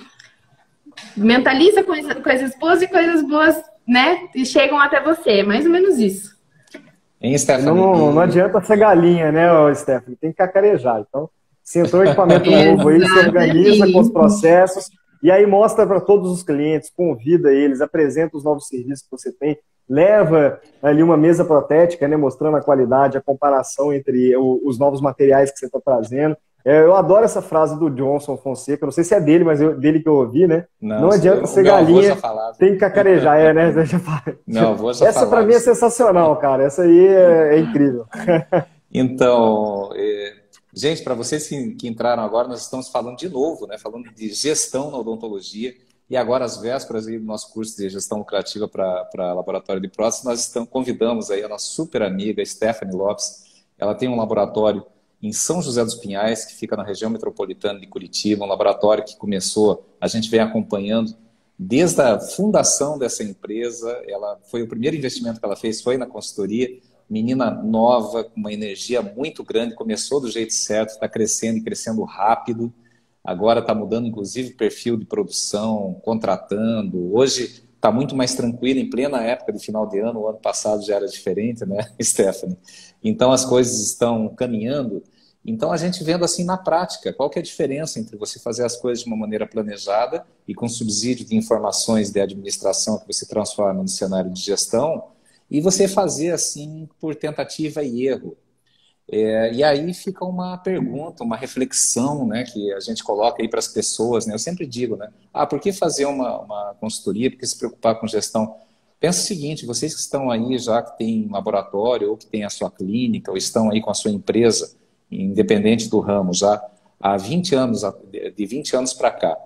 mentaliza coisa, coisas boas e coisas boas, né? E chegam até você. Mais ou menos isso. Hein, Stephanie? Não, não adianta ser galinha, né, Stephanie? Tem que cacarejar. Então, se entrou equipamento novo aí, se organiza com os processos e aí mostra para todos os clientes, convida eles, apresenta os novos serviços que você tem, leva ali uma mesa protética, né, mostrando a qualidade, a comparação entre os novos materiais que você está trazendo. É, eu adoro essa frase do Johnson Fonseca, não sei se é dele, mas eu, dele que eu ouvi, né? Não, não adianta ser galinha, tem que cacarejar, é, né? <laughs> Não, vou Essa para mim é sensacional, cara. Essa aí é, é incrível. <laughs> Então, é, Gente, para vocês que, que, entraram agora, nós estamos falando de novo, né? Falando de gestão na odontologia. E agora, às vésperas do nosso curso de gestão lucrativa para laboratório de prótese, nós estamos, convidamos aí a nossa super amiga Stephanie Lopes. Ela tem um laboratório em São José dos Pinhais, que fica na região metropolitana de Curitiba, um laboratório que começou, a gente vem acompanhando desde a fundação dessa empresa. Ela foi o primeiro investimento que ela fez foi na consultoria menina nova, com uma energia muito grande, começou do jeito certo, está crescendo e crescendo rápido. Agora está mudando, inclusive, perfil de produção, contratando. Hoje está muito mais tranquilo, em plena época de final de ano. O ano passado já era diferente, né, <laughs> Stephanie? Então as coisas estão caminhando Então, a gente vendo assim na prática, qual que é a diferença entre você fazer as coisas de uma maneira planejada e com subsídio de informações de administração que você transforma no cenário de gestão, e você fazer assim por tentativa e erro. É, e aí fica uma pergunta, uma reflexão né, que a gente coloca aí para as pessoas. Né? Eu sempre digo, né? Ah, por que fazer uma, uma consultoria? Por que se preocupar com gestão? Pensa o seguinte, vocês que estão aí já que tem laboratório ou que tem a sua clínica ou estão aí com a sua empresa, independente do ramo, já há 20 anos, de 20 anos para cá.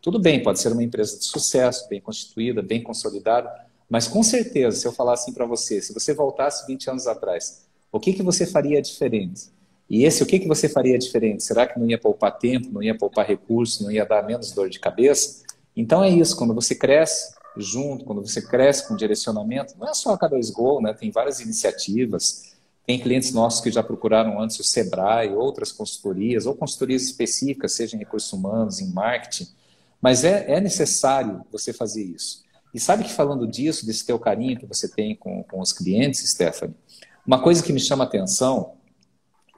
Tudo bem, pode ser uma empresa de sucesso, bem constituída, bem consolidada, mas com certeza, se eu falar assim para você, se você voltasse 20 anos atrás, o que, que você faria diferente? E esse, o que, que você faria diferente? Será que não ia poupar tempo, não ia poupar recurso, não ia dar menos dor de cabeça? Então é isso, quando você cresce junto, quando você cresce com direcionamento, não é só a K2Go, né? tem várias iniciativas, tem clientes nossos que já procuraram antes o Sebrae, outras consultorias, ou consultorias específicas, seja em recursos humanos, em marketing, mas é, é necessário você fazer isso. E sabe que falando disso, desse teu carinho que você tem com, com os clientes, Stephanie, uma coisa que me chama atenção,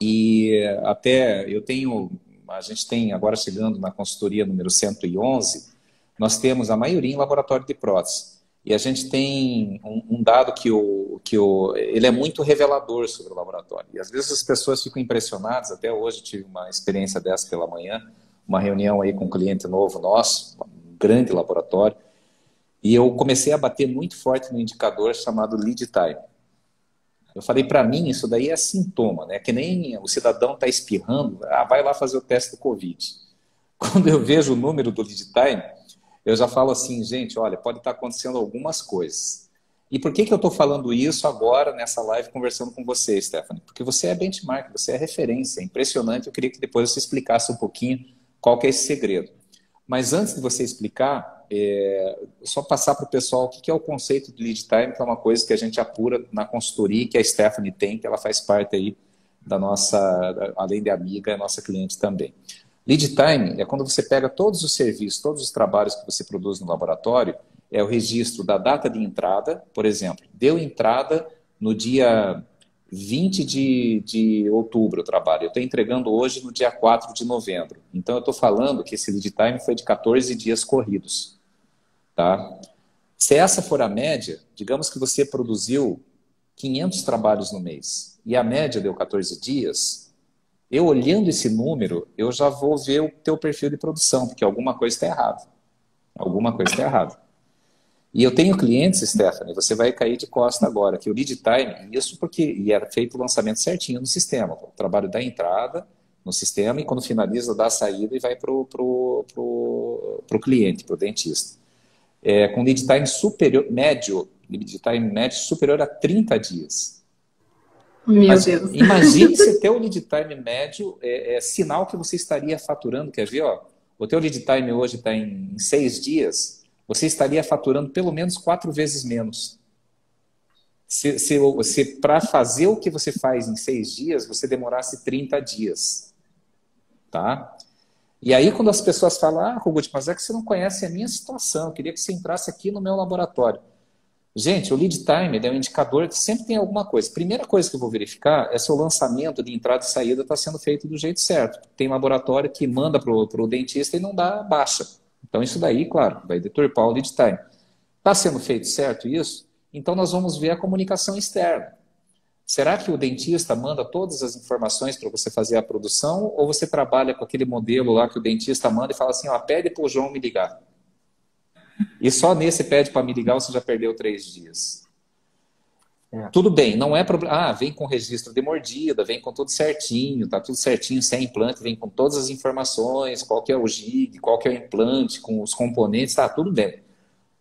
e até eu tenho, a gente tem agora chegando na consultoria número 111, nós temos a maioria em laboratório de prótese. E a gente tem um, um, dado que, o, que o, ele é muito revelador sobre o laboratório. E às vezes as pessoas ficam impressionadas, até hoje tive uma experiência dessa pela manhã, uma reunião aí com um cliente novo nosso, um grande laboratório, e eu comecei a bater muito forte no indicador chamado lead time. Eu falei, para mim, isso daí é sintoma, né? Que nem o cidadão está espirrando, ah, vai lá fazer o teste do Covid. <laughs> Quando eu vejo o número do lead time, eu já falo assim, gente, olha, pode estar acontecendo algumas coisas. E por que, que eu estou falando isso agora, nessa live, conversando com você, Stephanie? Porque você é benchmark, você é referência, é impressionante. Eu queria que depois você explicasse um pouquinho qual que é esse segredo. Mas antes de você explicar, é, só passar para o pessoal o que é o conceito de lead time, que é uma coisa que a gente apura na consultoria, que a Stephanie tem, que ela faz parte aí da nossa, além de amiga, é nossa cliente também. Lead time é quando você pega todos os serviços, todos os trabalhos que você produz no laboratório, é o registro da data de entrada, por exemplo, deu entrada no dia 20 de, de outubro o trabalho, eu estou entregando hoje no dia 4 de novembro. Então eu estou falando que esse lead time foi de 14 dias corridos. Tá? Se essa for a média, digamos que você produziu 500 trabalhos no mês e a média deu 14 dias, eu olhando esse número, eu já vou ver o teu perfil de produção, porque alguma coisa está errada. Alguma coisa está errada. E eu tenho clientes, Stephanie, você vai cair de costa agora, que o lead time, isso porque e era feito o lançamento certinho no sistema, o trabalho da entrada no sistema e quando finaliza dá a saída e vai para o pro, pro, pro cliente, para o dentista. É, com lead time superior, médio, lead time médio superior a 30 dias. Meu Mas, Deus. Imagine se teu lead time médio é, é, sinal que você estaria faturando. Quer ver? Ó, o teu lead time hoje está em, seis dias, você estaria faturando pelo menos quatro vezes menos. Se, se, se para fazer o que você faz em seis dias, você demorasse 30 dias. Tá? E aí, quando as pessoas falam, ah, Rugut, mas é que você não conhece a minha situação, eu queria que você entrasse aqui no meu laboratório. Gente, o lead time é um indicador que sempre tem alguma coisa. Primeira coisa que eu vou verificar é se o lançamento de entrada e saída está sendo feito do jeito certo. Tem laboratório que manda para o dentista e não dá baixa. Então, isso daí, claro, vai deturpar o lead time. Está sendo feito certo isso? Então, nós vamos ver a comunicação externa. Será que o dentista manda todas as informações para você fazer a produção ou você trabalha com aquele modelo lá que o dentista manda e fala assim, ó, pede para o João me ligar? E só nesse pede para me ligar você já perdeu três dias. É. Tudo bem, não é problema. Ah, vem com registro de mordida, vem com tudo certinho, tá tudo certinho, sem implante, vem com todas as informações, qual que é o gig, qual que é o implante, com os componentes, tá tudo bem.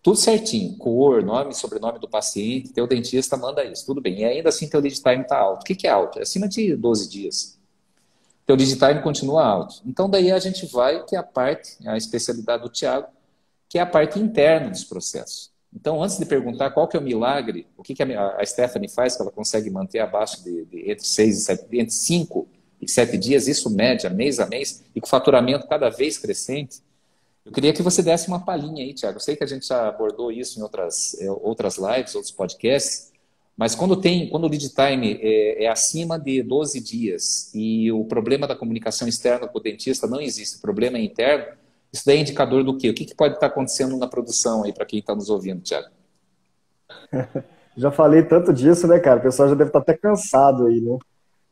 Tudo certinho, cor, nome, sobrenome do paciente, teu dentista manda isso, tudo bem. E ainda assim teu lead time está alto. O que, que é alto? É acima de 12 dias. Teu lead time continua alto. Então daí a gente vai, que é a parte, a especialidade do Tiago, que é a parte interna dos processos. Então, antes de perguntar qual que é o milagre, o que, que a Stephanie faz que ela consegue manter abaixo de, de entre seis e sete, entre cinco e sete dias, isso média, mês a mês, e com faturamento cada vez crescente, eu queria que você desse uma palhinha aí, Tiago. Eu sei que a gente já abordou isso em outras, é, outras lives, outros podcasts, Mas quando tem, quando o lead time é, é, acima de 12 dias e o problema da comunicação externa com o dentista não existe, o problema é interno, isso daí é indicador do quê? O que, que pode estar acontecendo na produção aí para quem está nos ouvindo, Tiago? <laughs> já falei tanto disso, né, cara? O pessoal já deve estar até cansado aí, né?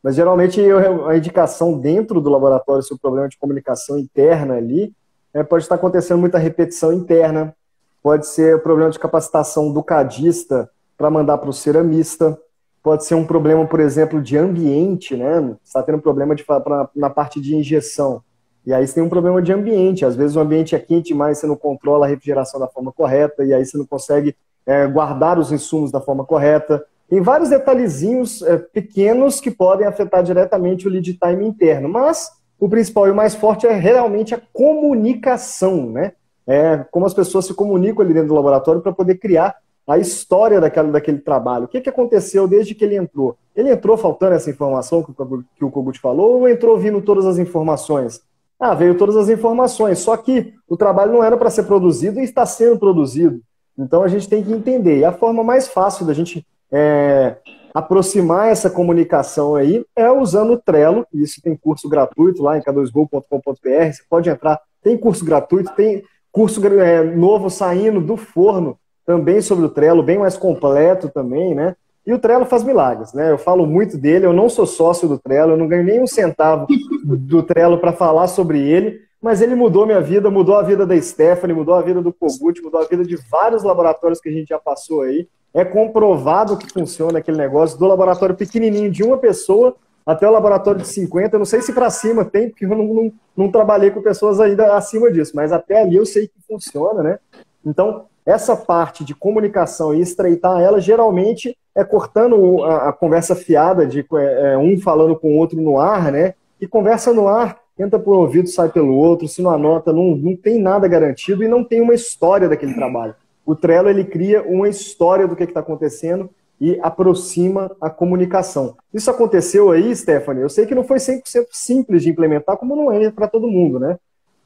Mas geralmente a indicação dentro do laboratório se o problema de comunicação interna ali é, pode estar acontecendo muita repetição interna, pode ser o problema de capacitação do cadista para mandar para o ceramista, pode ser um problema, por exemplo, de ambiente, né? está tendo problema de, pra, na parte de injeção. E aí você tem um problema de ambiente. Às vezes o ambiente é quente demais, você não controla a refrigeração da forma correta, e aí você não consegue é, guardar os insumos da forma correta. Tem vários detalhezinhos é, pequenos que podem afetar diretamente o lead time interno, mas o principal e o mais forte é realmente a comunicação, né? É como as pessoas se comunicam ali dentro do laboratório para poder criar a história daquele, daquele trabalho. O que, que aconteceu desde que ele entrou? Ele entrou faltando essa informação que o, que o Kogut falou ou entrou vindo todas as informações? Ah, veio todas as informações, só que o trabalho não era para ser produzido e está sendo produzido. Então a gente tem que entender. E a forma mais fácil da gente é, aproximar essa comunicação aí é usando o Trello, e isso tem curso gratuito lá em k2go.com.br, você pode entrar, tem curso gratuito, tem curso é, novo saindo do forno também sobre o Trello, bem mais completo também, né? E o Trello faz milagres, né? Eu falo muito dele, eu não sou sócio do Trello, eu não ganho nem um centavo do Trello para falar sobre ele, mas ele mudou minha vida, mudou a vida da Stephanie, mudou a vida do Kogut, mudou a vida de vários laboratórios que a gente já passou aí. É comprovado que funciona aquele negócio, do laboratório pequenininho de uma pessoa até o laboratório de 50. Eu não sei se para cima tem, porque eu não, não, não, trabalhei com pessoas ainda acima disso, mas até ali eu sei que funciona, né? Então, essa parte de comunicação e estreitar ela, geralmente é cortando a, a conversa fiada de é, é um falando com o outro no ar, né? E conversa no ar entra por um ouvido, sai pelo outro, se não anota, não, não tem nada garantido e não tem uma história daquele trabalho. O Trello ele cria uma história do que está acontecendo e aproxima a comunicação. Isso aconteceu aí, Stephanie? Eu sei que não foi 100% simples de implementar, como não é para todo mundo, né?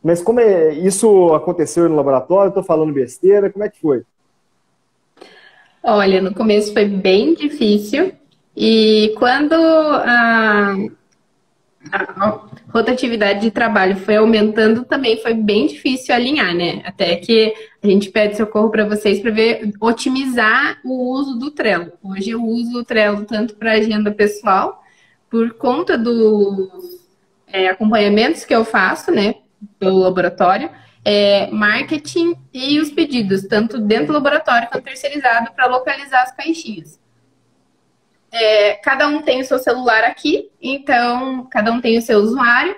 Mas como é, isso aconteceu no laboratório? Estou falando besteira? Como é que foi? Olha, no começo foi bem difícil. E quando a, a rotatividade de trabalho foi aumentando, também foi bem difícil alinhar, né? Até que a gente pede socorro para vocês para ver otimizar o uso do Trello. Hoje eu uso o Trello tanto para agenda pessoal, por conta dos é, acompanhamentos que eu faço, né, pelo laboratório, é, marketing e os pedidos, tanto dentro do laboratório quanto terceirizado, para localizar as caixinhas. É, cada um tem o seu celular aqui, então cada um tem o seu usuário.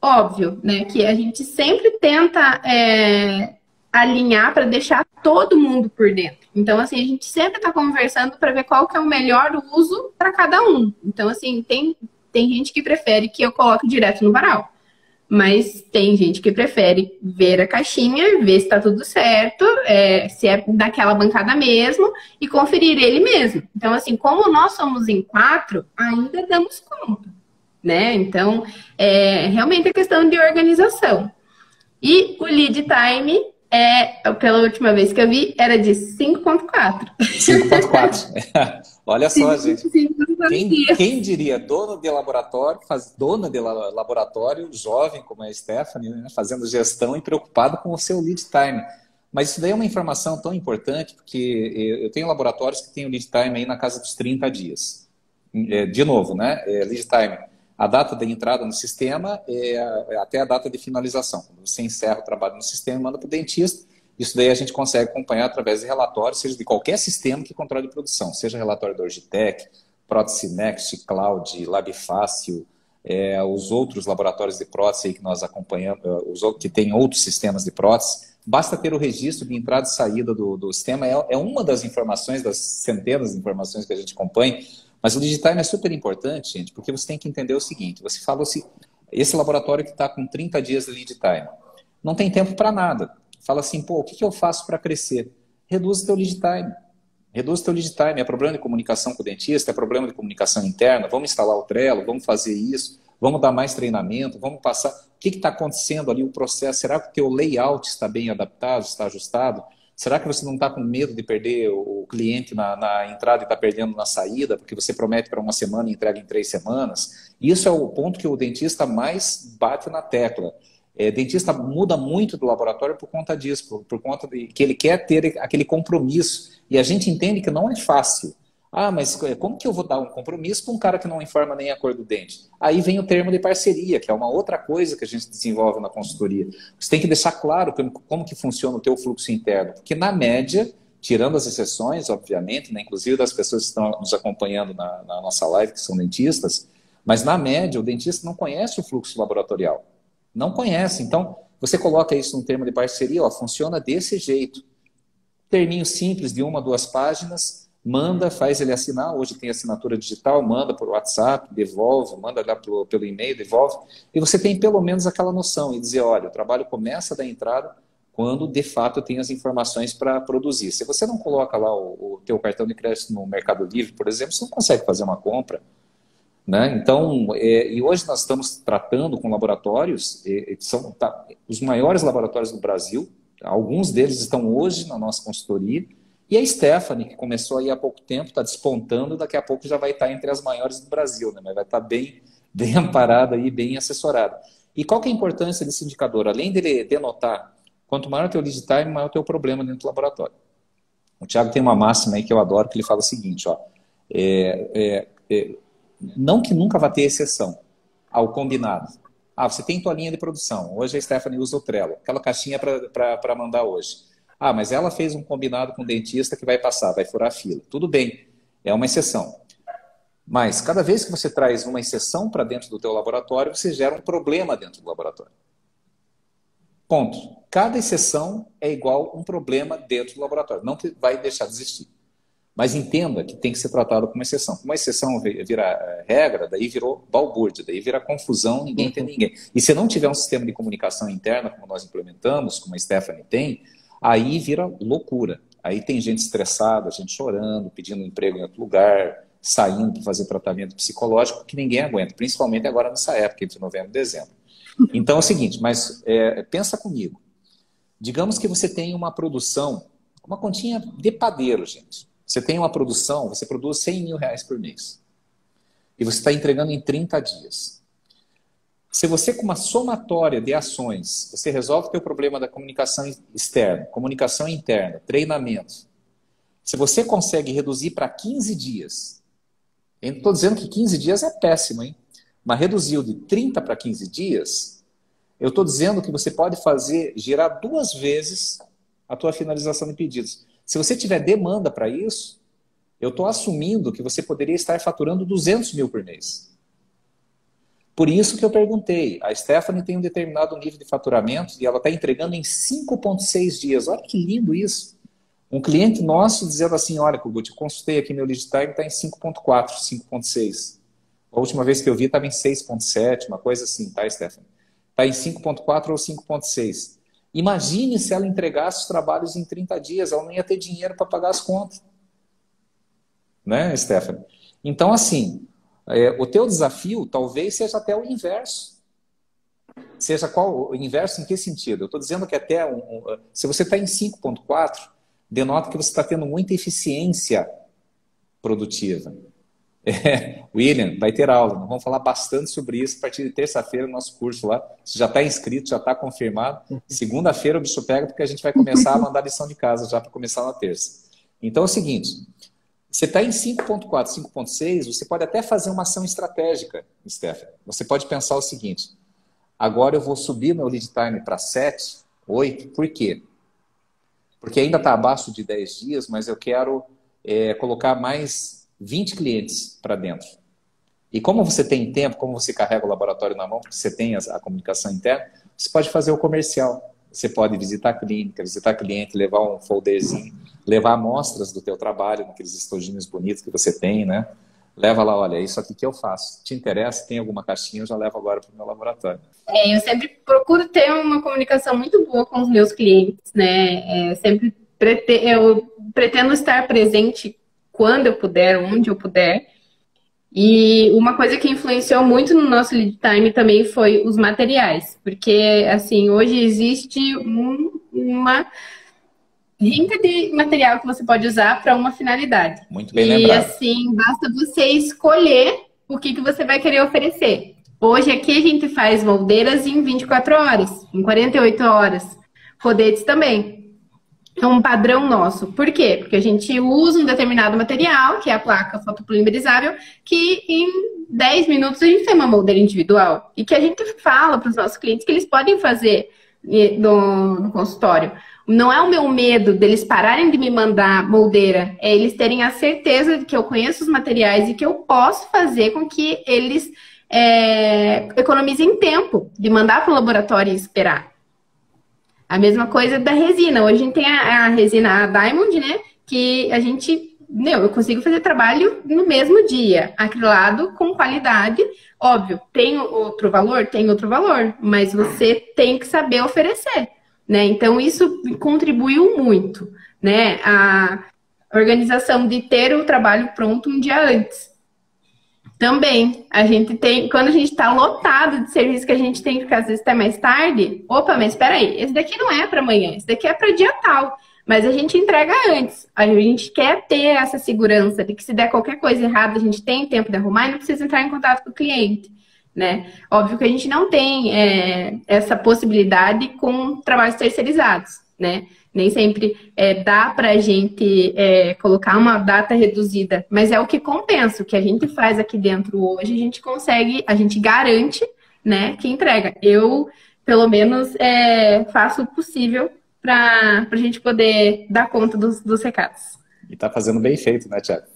Óbvio, né, que a gente sempre tenta é, alinhar para deixar todo mundo por dentro. Então, assim, a gente sempre está conversando para ver qual que é o melhor uso para cada um. Então, assim, tem, tem gente que prefere que eu coloque direto no varal. Mas tem gente que prefere ver a caixinha, ver se está tudo certo, é, se é daquela bancada mesmo, e conferir ele mesmo. Então, assim, como nós somos em quatro, ainda damos conta, né? Então, é realmente é questão de organização. E o lead time é, pela última vez que eu vi, era de 5.4. 5.4. <laughs> Olha só, gente. Quem, quem, diria, dono de laboratório, faz, dona de laboratório, jovem como é a Stephanie, né, fazendo gestão e preocupado com o seu lead time. Mas isso daí é uma informação tão importante, porque eu tenho laboratórios que têm o lead time aí na casa dos 30 dias. É, de novo, né? É, lead time a data de entrada no sistema é, é até a data de finalização. Quando você encerra o trabalho no sistema e manda para o dentista, isso daí a gente consegue acompanhar através de relatórios, seja de qualquer sistema que controle produção, seja relatório da Orgitec, Prótese Next, Cloud, Labfácil, é, os outros laboratórios de prótese que nós acompanhamos, é, os que têm outros sistemas de prótese, basta ter o registro de entrada e saída do, do sistema, é, é uma das informações, das centenas de informações que a gente acompanha, mas o digital é super importante, gente, porque você tem que entender o seguinte: você fala assim, esse laboratório que está com 30 dias de lead time, não tem tempo para nada. Fala assim, pô, o que, que eu faço para crescer? Reduz o teu lead time. Reduz o teu lead time. É problema de comunicação com o dentista, é problema de comunicação interna. Vamos instalar o Trello, vamos fazer isso, vamos dar mais treinamento, vamos passar. O que está acontecendo ali, o processo? Será que o teu layout está bem adaptado, está ajustado? Será que você não está com medo de perder o cliente na, na entrada e está perdendo na saída, porque você promete para uma semana e entrega em três semanas? Isso é o ponto que o dentista mais bate na tecla. É, dentista muda muito do laboratório por conta disso, por, por conta de que ele quer ter aquele compromisso. E a gente entende que não é fácil. Ah, mas é, como que eu vou dar um compromisso para um cara que não informa nem a cor do dente? Aí vem o termo de parceria, que é uma outra coisa que a gente desenvolve na consultoria. Você tem que deixar claro como, como que funciona o teu fluxo interno, porque na média, tirando as exceções, obviamente, né, inclusive das pessoas que estão nos acompanhando na, na nossa live, que são dentistas, mas na média, o dentista não conhece o fluxo laboratorial. Não conhece. Então, você coloca isso num termo de parceria, ó, funciona desse jeito. Terminho simples de uma, duas páginas, manda, faz ele assinar. Hoje tem assinatura digital, manda por WhatsApp, devolve, manda lá pelo, pelo e-mail, devolve. E você tem pelo menos aquela noção e dizer: olha, o trabalho começa da entrada quando de fato tem as informações para produzir. Se você não coloca lá o, o teu cartão de crédito no Mercado Livre, por exemplo, você não consegue fazer uma compra. Né? Então, é, e hoje nós estamos tratando com laboratórios, é, são tá, os maiores laboratórios do Brasil, alguns deles estão hoje na nossa consultoria, e a Stephanie, que começou aí há pouco tempo, está despontando, daqui a pouco já vai estar entre as maiores do Brasil, né? mas vai estar bem, <laughs> bem amparada e bem assessorada. E qual que é a importância desse indicador? Além dele denotar quanto maior o teu lead time, maior o teu problema dentro do laboratório. O Thiago tem uma máxima aí que eu adoro, que ele fala o seguinte, ó, é, é, é, não que nunca vá ter exceção ao combinado. Ah, você tem tua linha de produção. Hoje a Stephanie usa o Trello, aquela caixinha para mandar hoje. Ah, mas ela fez um combinado com o dentista que vai passar, vai furar a fila. Tudo bem, é uma exceção. Mas cada vez que você traz uma exceção para dentro do teu laboratório, você gera um problema dentro do laboratório. Ponto. Cada exceção é igual um problema dentro do laboratório. Não vai deixar de existir. Mas entenda que tem que ser tratado como exceção. Como exceção vira eh, regra, daí virou balbúrdia, daí vira confusão, ninguém tem ninguém. E se não tiver um sistema de comunicação interna, como nós implementamos, como a Stephanie tem, aí vira loucura. Aí tem gente estressada, gente chorando, pedindo emprego em outro lugar, saindo para fazer tratamento psicológico que ninguém aguenta, principalmente agora nessa época, entre novembro e dezembro. Então é o seguinte, mas é, pensa comigo. Digamos que você tem uma produção, uma continha de padeiro, gente. Você tem uma produção, você produz 100 mil reais por mês. E você está entregando em 30 dias. Se você, com uma somatória de ações, você resolve o teu problema da comunicação externa, comunicação interna, treinamento, se você consegue reduzir para 15 dias, estou dizendo que 15 dias é péssimo, hein? Mas reduziu de 30 para 15 dias, eu estou dizendo que você pode fazer, girar duas vezes a tua finalização de pedidos. Se você tiver demanda para isso, eu estou assumindo que você poderia estar faturando 200 mil por mês. Por isso que eu perguntei. A Stephanie tem um determinado nível de faturamento e ela está entregando em 5,6 dias. Olha que lindo isso. Um cliente nosso dizendo assim: Olha, Kugut, eu consultei aqui meu lead time, está em 5,4, 5,6. A última vez que eu vi estava em 6,7, uma coisa assim, tá, Stephanie? Está em 5,4 ou 5,6. Imagine se ela entregasse os trabalhos em 30 dias, ela não ia ter dinheiro para pagar as contas. Né, Stephanie? Então, assim, é, o teu desafio talvez seja até o inverso. Seja qual o inverso em que sentido? Eu estou dizendo que até um, um, se você está em 5.4, denota que você está tendo muita eficiência produtiva. É, <laughs> William, vai ter aula. Nós vamos falar bastante sobre isso a partir de terça-feira no nosso curso lá. Você já está inscrito, já está confirmado. Segunda-feira o bicho pega porque a gente vai começar a mandar lição de casa já para começar na terça. Então é o seguinte: você está em 5.4, 5.6, você pode até fazer uma ação estratégica, Stephanie. Você pode pensar o seguinte, agora eu vou subir meu lead time para 7, 8, por quê? Porque ainda está abaixo de 10 dias, mas eu quero é, colocar mais 20 clientes para dentro. E como você tem tempo, como você carrega o laboratório na mão, porque você tem a, a comunicação interna, você pode fazer o comercial. Você pode visitar a clínica, visitar cliente, levar um folderzinho levar amostras do teu trabalho, naqueles estojinhos bonitos que você tem, né? Leva lá, olha, isso aqui que eu faço. Te interessa? Tem alguma caixinha? Eu já levo agora para o meu laboratório. É, eu sempre procuro ter uma comunicação muito boa com os meus clientes, né? É, sempre prete... eu pretendo estar presente quando eu puder, onde eu puder. E uma coisa que influenciou muito no nosso lead time também foi os materiais, porque assim hoje existe um, uma rinca de material que você pode usar para uma finalidade. Muito bem e, lembrado. E assim, basta você escolher o que, que você vai querer oferecer. Hoje aqui a gente faz moldeiras em 24 horas, em 48 horas. Rodetes também. É um padrão nosso. Por quê? Porque a gente usa um determinado material, que é a placa fotopolimerizável, que em 10 minutos a gente tem uma moldeira individual. E que a gente fala para os nossos clientes que eles podem fazer no, no consultório. Não é o meu medo deles pararem de me mandar moldeira, é eles terem a certeza de que eu conheço os materiais e que eu posso fazer com que eles é, economizem tempo de mandar para o laboratório e esperar. A mesma coisa da resina. Hoje a gente tem a, a resina a Diamond, né? Que a gente, meu, eu consigo fazer trabalho no mesmo dia, acrilado com qualidade. Óbvio, tem outro valor? Tem outro valor, mas você tem que saber oferecer, né? Então isso contribuiu muito, né? A organização de ter o trabalho pronto um dia antes. Também, a gente tem, quando a gente está lotado de serviço que a gente tem que ficar às vezes até mais tarde, opa, mas espera aí, esse daqui não é para amanhã, esse daqui é para dia tal, mas a gente entrega antes. A gente quer ter essa segurança de que se der qualquer coisa errada, a gente tem tempo de arrumar e não precisa entrar em contato com o cliente, né? Óbvio que a gente não tem é, essa possibilidade com trabalhos terceirizados, né? Nem sempre é, dá para a gente é, colocar uma data reduzida, mas é o que compensa. O que a gente faz aqui dentro hoje, a gente consegue, a gente garante né, que entrega. Eu, pelo menos, é, faço o possível para a gente poder dar conta dos, dos recados. E está fazendo bem feito, né, Tiago?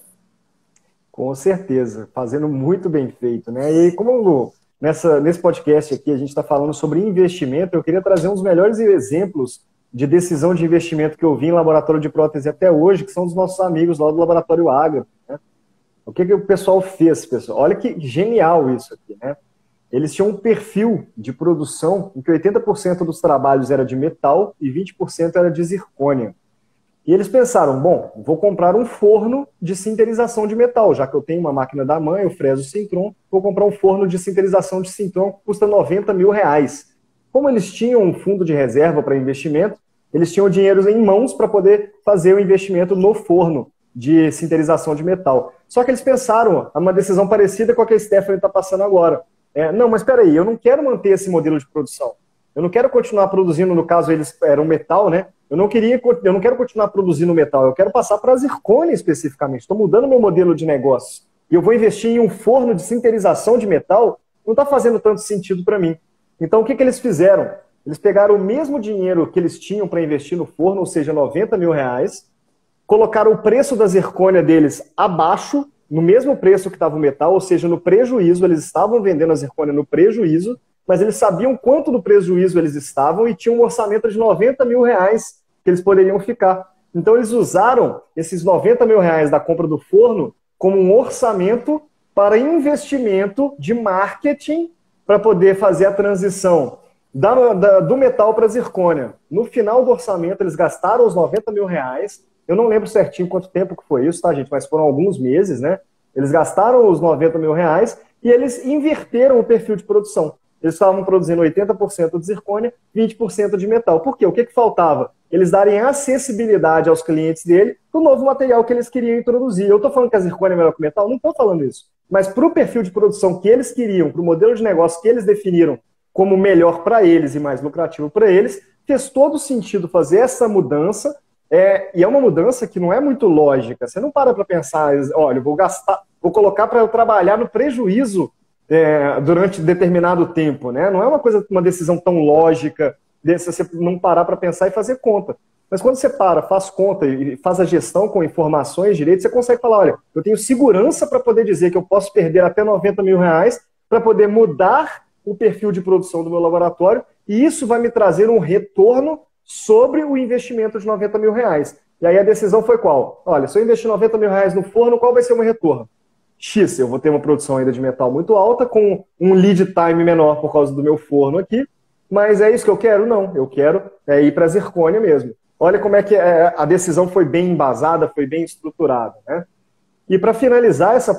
Com certeza, fazendo muito bem feito, né? E como nessa, nesse podcast aqui a gente está falando sobre investimento, eu queria trazer uns melhores exemplos de decisão de investimento que eu vi em laboratório de prótese até hoje, que são dos nossos amigos lá do Laboratório Agra. Né? O que, que o pessoal fez, pessoal? Olha que genial isso aqui, né? Eles tinham um perfil de produção em que 80% dos trabalhos era de metal e 20% era de zircônia. E eles pensaram, bom, vou comprar um forno de sinterização de metal, já que eu tenho uma máquina da mãe, o Freso Sintron, vou comprar um forno de sinterização de Sintron que custa 90 mil reais. Como eles tinham um fundo de reserva para investimento, eles tinham dinheiro em mãos para poder fazer o investimento no forno de sinterização de metal. Só que eles pensaram uma decisão parecida com a que a Stephanie está passando agora. É, não, mas espera aí, eu não quero manter esse modelo de produção. Eu não quero continuar produzindo, no caso eles eram metal, né? Eu não queria, eu não quero continuar produzindo metal, eu quero passar para a zircônia especificamente. Estou mudando meu modelo de negócio. E eu vou investir em um forno de sinterização de metal, não está fazendo tanto sentido para mim. Então, o que, que eles fizeram? Eles pegaram o mesmo dinheiro que eles tinham para investir no forno, ou seja, 90 mil reais, colocaram o preço da zircônia deles abaixo, no mesmo preço que estava o metal, ou seja, no prejuízo, eles estavam vendendo a zircônia no prejuízo, mas eles sabiam quanto do prejuízo eles estavam e tinham um orçamento de 90 mil reais que eles poderiam ficar. Então eles usaram esses 90 mil reais da compra do forno como um orçamento para investimento de marketing para poder fazer a transição da, da, do metal para a zircônia. No final do orçamento, eles gastaram os 90 mil reais. Eu não lembro certinho quanto tempo que foi isso, tá, gente? Mas foram alguns meses, né? Eles gastaram os 90 mil reais e eles inverteram o perfil de produção. Eles estavam produzindo 80% de zircônia, 20% de metal. Por quê? O que, que faltava? Eles darem acessibilidade aos clientes dele do novo material que eles queriam introduzir. Eu estou falando que a zircônia é melhor que o metal? Não estou falando isso. Mas para o perfil de produção que eles queriam, para o modelo de negócio que eles definiram como melhor para eles e mais lucrativo para eles, fez todo sentido fazer essa mudança. É, e é uma mudança que não é muito lógica. Você não para para pensar, olha, vou gastar, vou colocar para eu trabalhar no prejuízo é, durante determinado tempo, né? Não é uma coisa, uma decisão tão lógica, de você não parar para pensar e fazer conta. Mas quando você para, faz conta e faz a gestão com informações, direitos, você consegue falar: olha, eu tenho segurança para poder dizer que eu posso perder até 90 mil reais para poder mudar o perfil de produção do meu laboratório e isso vai me trazer um retorno sobre o investimento de 90 mil reais. E aí a decisão foi qual? Olha, se eu investir 90 mil reais no forno, qual vai ser o meu retorno? X, eu vou ter uma produção ainda de metal muito alta, com um lead time menor por causa do meu forno aqui, mas é isso que eu quero? Não, eu quero é, ir para a zircônia mesmo. Olha como é que é, a decisão foi bem embasada, foi bem estruturada. Né? E para finalizar essa,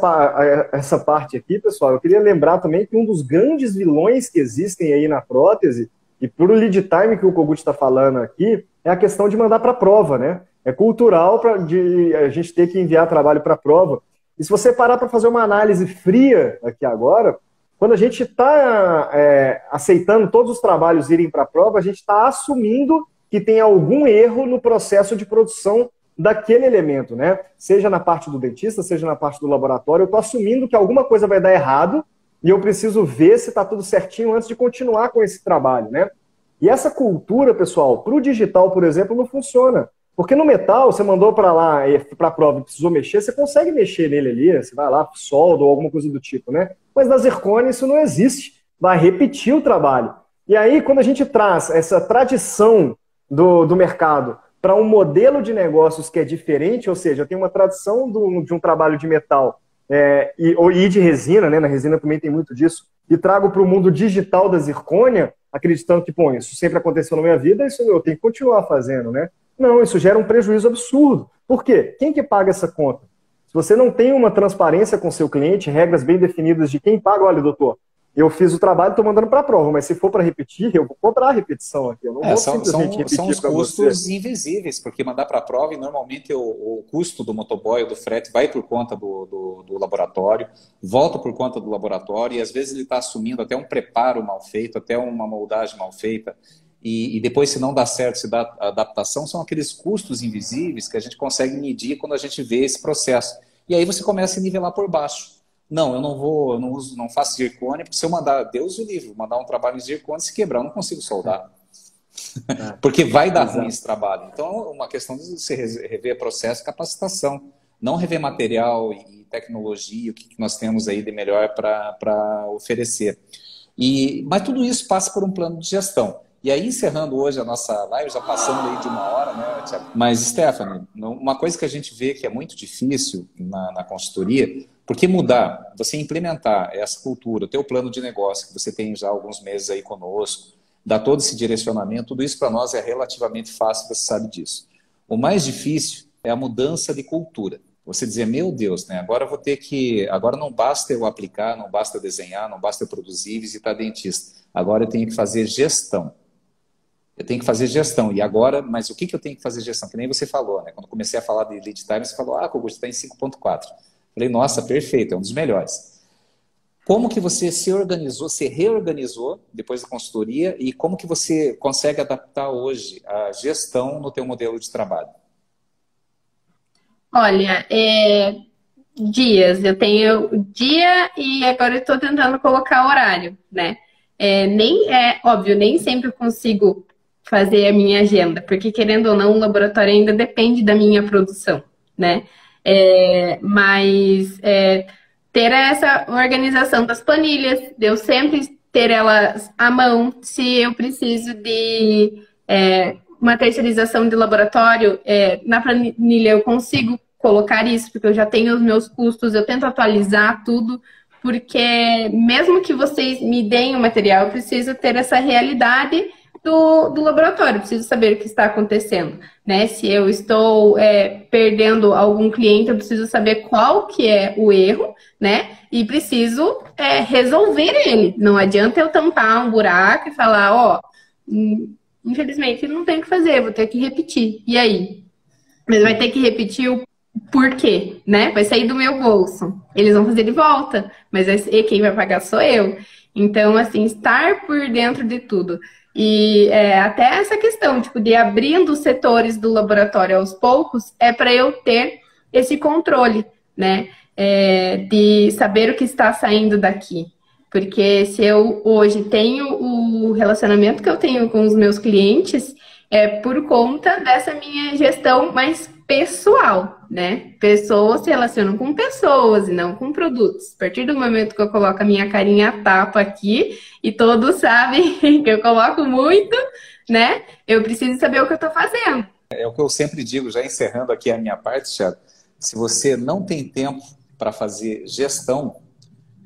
essa parte aqui, pessoal, eu queria lembrar também que um dos grandes vilões que existem aí na prótese, E por o lead time que o Kogut está falando aqui, é a questão de mandar para a prova, né? É cultural pra, de a gente ter que enviar trabalho para a prova. E se você parar para fazer uma análise fria aqui agora, quando a gente está é, aceitando todos os trabalhos irem para a prova, a gente está assumindo que tem algum erro no processo de produção daquele elemento, né? Seja na parte do dentista, seja na parte do laboratório, eu estou assumindo que alguma coisa vai dar errado e eu preciso ver se está tudo certinho antes de continuar com esse trabalho, né? E essa cultura, pessoal, para o digital, por exemplo, não funciona. Porque no metal, você mandou para lá, para a prova, precisou mexer, você consegue mexer nele ali, você vai lá, solda ou alguma coisa do tipo, né? Mas na zircônia isso não existe. Vai repetir o trabalho. E aí, quando a gente traz essa tradição do, do mercado para um modelo de negócios que é diferente, ou seja, eu tenho uma tradição do, de um trabalho de metal é, e, e de resina, né? Na resina também tem muito disso, e trago para o mundo digital da zircônia, acreditando que, bom, isso sempre aconteceu na minha vida, isso eu tenho que continuar fazendo, né? Não, isso gera um prejuízo absurdo. Por quê? Quem que paga essa conta? Se você não tem uma transparência com seu cliente, regras bem definidas de quem paga, olha, doutor, eu fiz o trabalho, estou mandando para a prova, mas se for para repetir, eu vou cobrar a repetição aqui. Eu não é, vou são, simplesmente são, são os custos você. invisíveis, porque mandar para a prova e normalmente o, o, custo do motoboy ou do frete vai por conta do, do, do, laboratório, volta por conta do laboratório, e às vezes ele está assumindo até um preparo mal feito, até uma moldagem mal feita. E, e, depois, se não dá certo, se dá adaptação, são aqueles custos invisíveis que a gente consegue medir quando a gente vê esse processo. E aí você começa a nivelar por baixo. Não, eu não vou, eu não uso, não faço zircone, porque se eu mandar, Deus o livre, mandar um trabalho em zircone, se quebrar, eu não consigo soldar. É. <laughs> porque vai dar ruim esse trabalho. Então, uma questão de você rever processo, capacitação, não rever material e tecnologia, o que nós temos aí de melhor para oferecer. E, mas tudo isso passa por um plano de gestão. E aí, encerrando hoje a nossa live, já passando aí de uma hora, né, Tiago? Mas, Stephanie, uma coisa que a gente vê que é muito difícil na, na consultoria porque mudar, você implementar essa cultura, o plano de negócio, que você tem já alguns meses aí conosco, dar todo esse direcionamento, tudo isso para nós é relativamente fácil, você sabe disso. O mais difícil é a mudança de cultura. Você dizer, meu Deus, né, agora vou ter que. Agora não basta eu aplicar, não basta desenhar, não basta eu produzir visitar dentista. Agora eu tenho que fazer gestão. Eu tenho que fazer gestão. E agora, mas o que, que eu tenho que fazer gestão? Que nem você falou, né? Quando comecei a falar de lead time, você falou, ah, Augusto, está em 5.4. Falei, nossa, perfeito, é um dos melhores. Como que você se organizou, se reorganizou depois da consultoria e como que você consegue adaptar hoje a gestão no teu modelo de trabalho? Olha, é, dias, eu tenho dia e agora estou tentando colocar horário, né? É, nem é óbvio, nem sempre consigo fazer a minha agenda, porque querendo ou não, o laboratório ainda depende da minha produção, né? É, mas é, ter essa organização das planilhas, eu sempre ter elas à mão, se eu preciso de é, uma terceirização de laboratório, é, na planilha eu consigo colocar isso, porque eu já tenho os meus custos, eu tento atualizar tudo, porque mesmo que vocês me deem o material, eu preciso ter essa realidade do, do laboratório, preciso saber o que está acontecendo, né? Se eu estou é, perdendo algum cliente, eu preciso saber qual que é o erro, né? E preciso é, resolver ele. Não adianta eu tampar um buraco e falar, ó, hum, infelizmente não tem o que fazer, vou ter que repetir. E aí? Mas vai ter que repetir o porquê, né? Vai sair do meu bolso. Eles vão fazer de volta, mas quem vai pagar sou eu. Então, assim, estar por dentro de tudo. E é, até essa questão, tipo, de abrindo os setores do laboratório aos poucos, é para eu ter esse controle, né? É, de saber o que está saindo daqui. Porque se eu hoje tenho o relacionamento que eu tenho com os meus clientes, é por conta dessa minha gestão mais pessoal, né? Pessoas se relacionam com pessoas e não com produtos. A partir do momento que eu coloco a minha carinha tapa aqui, e todos sabem <laughs> que eu coloco muito, né? Eu preciso saber o que eu estou fazendo. É o que eu sempre digo, já encerrando aqui a minha parte, Thiago. Se você não tem tempo para fazer gestão,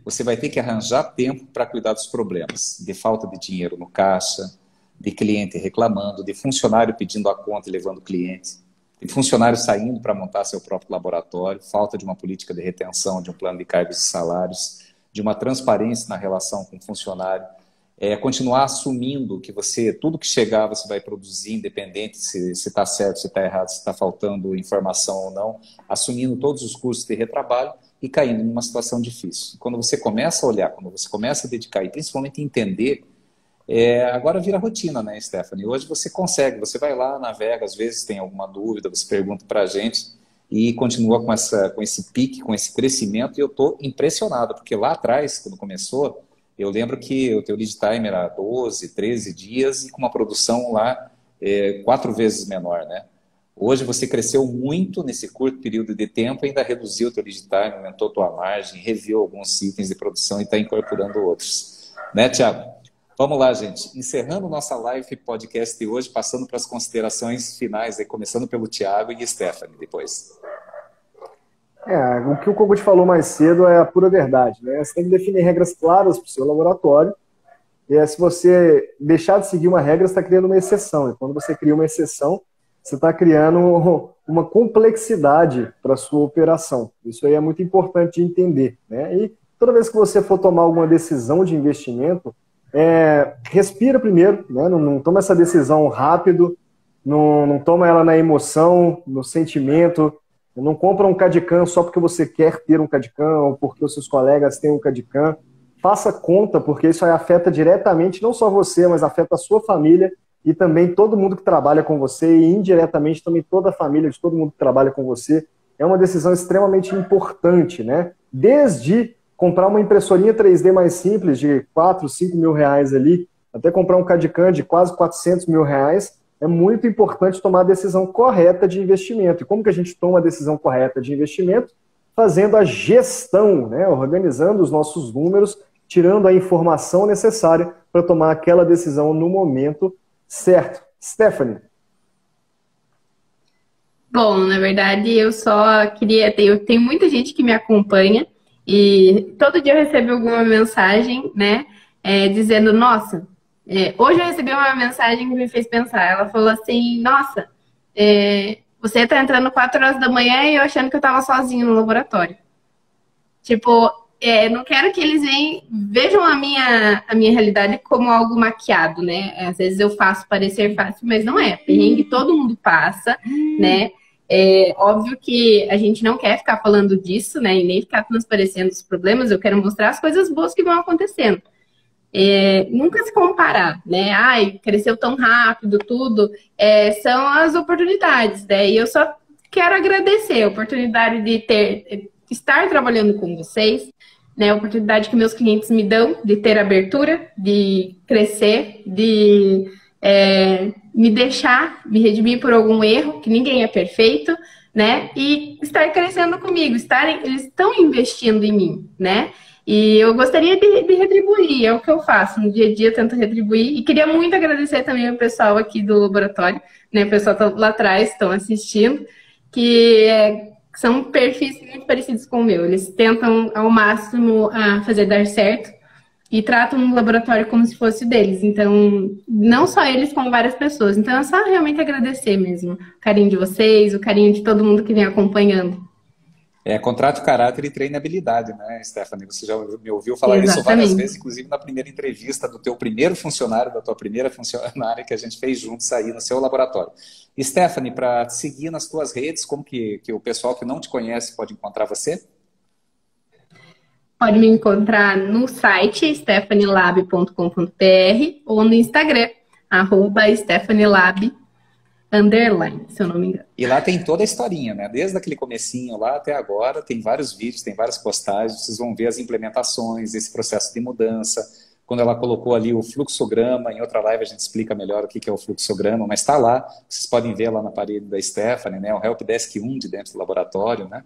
você vai ter que arranjar tempo para cuidar dos problemas, de falta de dinheiro no caixa, de cliente reclamando, de funcionário pedindo a conta e levando cliente de funcionário saindo para montar seu próprio laboratório, falta de uma política de retenção, de um plano de cargos e salários, de uma transparência na relação com o funcionário. é, continuar assumindo que você, tudo que chegar, você vai produzir, independente se está certo, se está errado, se está faltando informação ou não, assumindo todos os custos de retrabalho e caindo numa situação difícil. Quando você começa a olhar, quando você começa a dedicar e principalmente entender, é, agora vira rotina, né, Stephanie? Hoje você consegue, você vai lá, navega, às vezes tem alguma dúvida, você pergunta para a gente e continua com, essa, com esse pique, com esse crescimento e eu estou impressionado, porque lá atrás, quando começou, eu lembro que o teu lead time era 12, 13 dias e com uma produção lá é, quatro vezes menor, né? Hoje você cresceu muito nesse curto período de tempo, ainda reduziu o teu lead time, aumentou tua margem, reviu alguns itens de produção e está incorporando outros. Né, Tiago? Vamos lá, gente. Encerrando nossa live podcast de hoje, passando para as considerações finais, aí, começando pelo Tiago e Stephanie depois. É, o que o Kogut falou mais cedo é a pura verdade. Né? Você tem que definir regras claras para o seu laboratório. E é, se você deixar de seguir uma regra, você está criando uma exceção. E quando você cria uma exceção, você está criando <laughs> uma complexidade para a sua operação. Isso aí é muito importante de entender. Né? E toda vez que você for tomar alguma decisão de investimento, é, respira primeiro, né? não, não, toma essa decisão rápido, não, não toma ela na emoção, no sentimento, não compra um CADCAM só porque você quer ter um CADCAM ou porque os seus colegas têm um CADCAM. Faça conta, porque isso afeta diretamente não só você, mas afeta a sua família e também todo mundo que trabalha com você e indiretamente também toda a família de todo mundo que trabalha com você. É uma decisão extremamente importante, né? Desde comprar uma impressorinha 3D mais simples de 4, 5 mil reais ali, até comprar um CADCAM de quase 400 mil reais, é muito importante tomar a decisão correta de investimento. E como que a gente toma a decisão correta de investimento? Fazendo a gestão, né? organizando os nossos números, tirando a informação necessária para tomar aquela decisão no momento certo. Stephanie. Bom, na verdade, eu só queria. Eu tenho muita gente que me acompanha e todo dia eu recebo alguma mensagem, né? É, dizendo, nossa, é, hoje eu recebi uma mensagem que me fez pensar. Ela falou assim: Nossa, é, você tá entrando 4 horas da manhã e eu achando que eu tava sozinho no laboratório. Tipo, é, não quero que eles vejam a minha, a minha realidade como algo maquiado, né? Às vezes eu faço parecer fácil, mas não é. Perrengue todo mundo passa, né? É óbvio que a gente não quer ficar falando disso, né? E nem ficar transparecendo os problemas. Eu quero mostrar as coisas boas que vão acontecendo é, nunca se comparar, né? Ai, cresceu tão rápido, tudo, é, são as oportunidades, né? E eu só quero agradecer a oportunidade de ter, estar trabalhando com vocês, né? A oportunidade que meus clientes me dão de ter abertura, de crescer, de é, me deixar me redimir por algum erro, que ninguém é perfeito, né? E estar crescendo comigo, estarem, eles estão investindo em mim, né? E eu gostaria de, de, retribuir, é o que eu faço. No dia a dia tento retribuir. E queria muito agradecer também o pessoal aqui do laboratório, né? O pessoal tá lá atrás, estão assistindo, que é, são perfis muito parecidos com o meu. Eles tentam ao máximo a fazer dar certo e tratam o laboratório como se fosse deles. Então, não só eles, como várias pessoas. Então, é só realmente agradecer mesmo o carinho de vocês, o carinho de todo mundo que vem acompanhando. É, contrato caráter e treinabilidade, né, Stephanie? Você já me ouviu falar Exatamente. isso várias vezes, inclusive na primeira entrevista do teu primeiro funcionário, da tua primeira funcionária que a gente fez juntos aí no seu laboratório. Stephanie, para te seguir nas tuas redes, como que, que o pessoal que não te conhece pode encontrar você? Pode me encontrar no site stephanielab.com.br ou no Instagram, arroba stephanielab.com underline, se eu não me engano. E lá tem toda a historinha, né? Desde aquele comecinho lá até agora, tem vários vídeos, tem várias postagens, vocês vão ver as implementações, esse processo de mudança. Quando ela colocou ali o fluxograma, em outra live a gente explica melhor o que é o fluxograma, mas está lá, vocês podem ver lá na parede da Stephanie, né? O Helpdesk 1 de dentro do laboratório, né?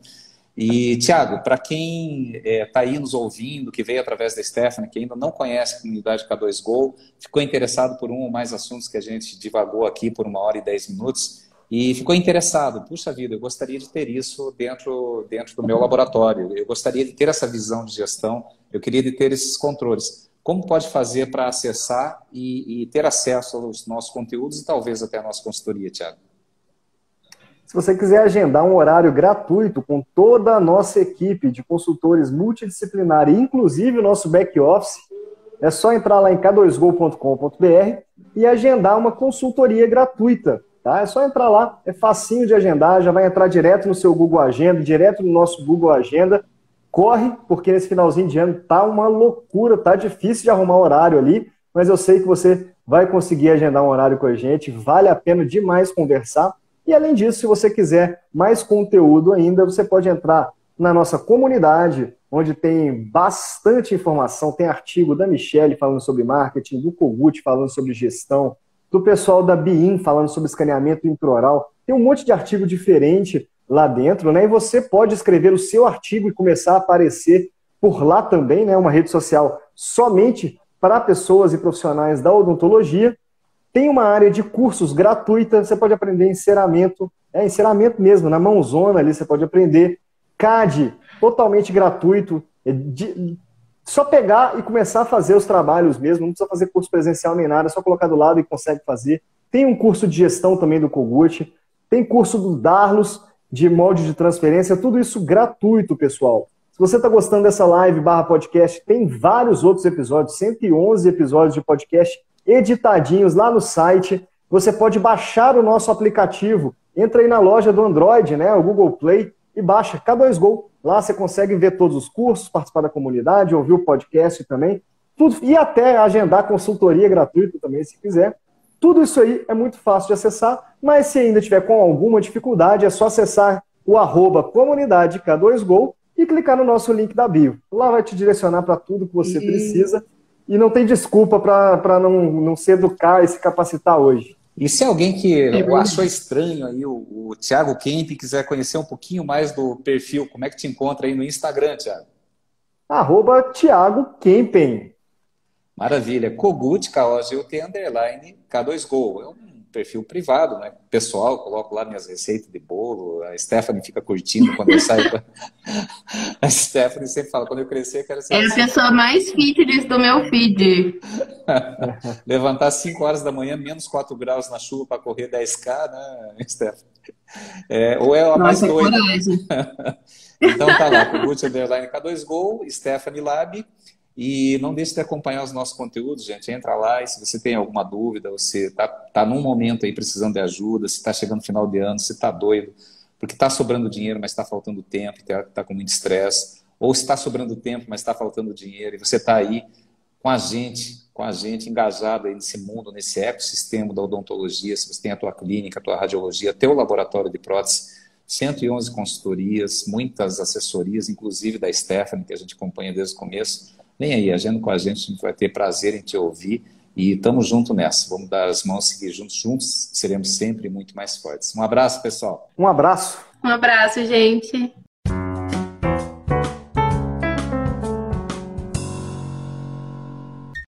E, Tiago, para quem está é, tá aí nos ouvindo, que veio através da Stephanie, que ainda não conhece a comunidade K2Go, ficou interessado por um ou mais assuntos que a gente divagou aqui por uma hora e dez minutos, e ficou interessado, puxa vida, eu gostaria de ter isso dentro, dentro do meu laboratório, eu gostaria de ter essa visão de gestão, eu queria de ter esses controles. Como pode fazer para acessar e, e ter acesso aos nossos conteúdos e talvez até a nossa consultoria, Tiago? Se você quiser agendar um horário gratuito com toda a nossa equipe de consultores multidisciplinar, inclusive o nosso back-office, é só entrar lá em k2go.com.br e agendar uma consultoria gratuita. Tá? É só entrar lá, é facinho de agendar, já vai entrar direto no seu Google Agenda, direto no nosso Google Agenda. Corre, porque nesse finalzinho de ano tá uma loucura, tá difícil de arrumar horário ali, mas eu sei que você vai conseguir agendar um horário com a gente, vale a pena demais conversar. E além disso, se você quiser mais conteúdo ainda, você pode entrar na nossa comunidade, onde tem bastante informação. Tem artigo da Michelle falando sobre marketing, do Kogut falando sobre gestão, do pessoal da BIM falando sobre escaneamento intraoral. Tem um monte de artigo diferente lá dentro, né? E você pode escrever o seu artigo e começar a aparecer por lá também, né? Uma rede social somente para pessoas e profissionais da odontologia. Tem uma área de cursos gratuita, você pode aprender enceramento, é enceramento mesmo, na mãozona ali você pode aprender. CAD, totalmente gratuito, é de, só pegar e começar a fazer os trabalhos mesmo, não precisa fazer curso presencial nem nada, é só colocar do lado e consegue fazer. Tem um curso de gestão também do Kogut, tem curso do Darlos, de molde de transferência, tudo isso gratuito, pessoal. Se você está gostando dessa live barra podcast, tem vários outros episódios, 111 episódios de podcast editadinhos lá no site. Você pode baixar o nosso aplicativo. Entra aí na loja do Android, né, o Google Play, e baixa K2Go. Lá você consegue ver todos os cursos, participar da comunidade, ouvir o podcast também, tudo, e até agendar consultoria gratuita também, se quiser. Tudo isso aí é muito fácil de acessar, mas se ainda tiver com alguma dificuldade, é só acessar o arroba comunidade K2Go e clicar no nosso link da bio. Lá vai te direcionar para tudo que você e... precisa e não tem desculpa para não, não se educar e se capacitar hoje. E se alguém que achou estranho aí, o, o Thiago Kemp, quiser conhecer um pouquinho mais do perfil, como é que te encontra aí no Instagram, Thiago? Arroba Thiago Kempen. Maravilha. Kogut, K-O-G-U-T, underline, K2Go. É um perfil privado, né? Pessoal, coloco lá minhas receitas de bolo. A Stephanie fica curtindo quando eu saio. <laughs> a Stephanie sempre fala, quando eu crescer, quero ser. É assim. a pessoa mais fitness do meu feed. <laughs> Levantar 5 horas da manhã, menos 4 graus na chuva para correr 10K, né, Stephanie? É, ou é a mais Nossa, doida. <laughs> então tá lá, Kogut Underline K2Go, Stephanie Lab. E não deixe de acompanhar os nossos conteúdos, gente. Entra lá e se você tem alguma dúvida, você está tá num momento aí precisando de ajuda, se está chegando no final de ano, se está doido, porque está sobrando dinheiro, mas está faltando tempo, está tá com muito estresse, ou se está sobrando tempo, mas está faltando dinheiro, e você está aí com a gente, com a gente engajado aí nesse mundo, nesse ecossistema da odontologia, se você tem a tua clínica, a tua radiologia, teu laboratório de prótese, 111 consultorias, muitas assessorias, inclusive da Stephanie, que a gente acompanha desde o começo, Vem aí, agenda com a gente, a gente vai ter prazer em te ouvir e estamos juntos nessa. Vamos dar as mãos, seguir juntos, juntos seremos sempre muito mais fortes. Um abraço, pessoal. Um abraço. Um abraço, gente.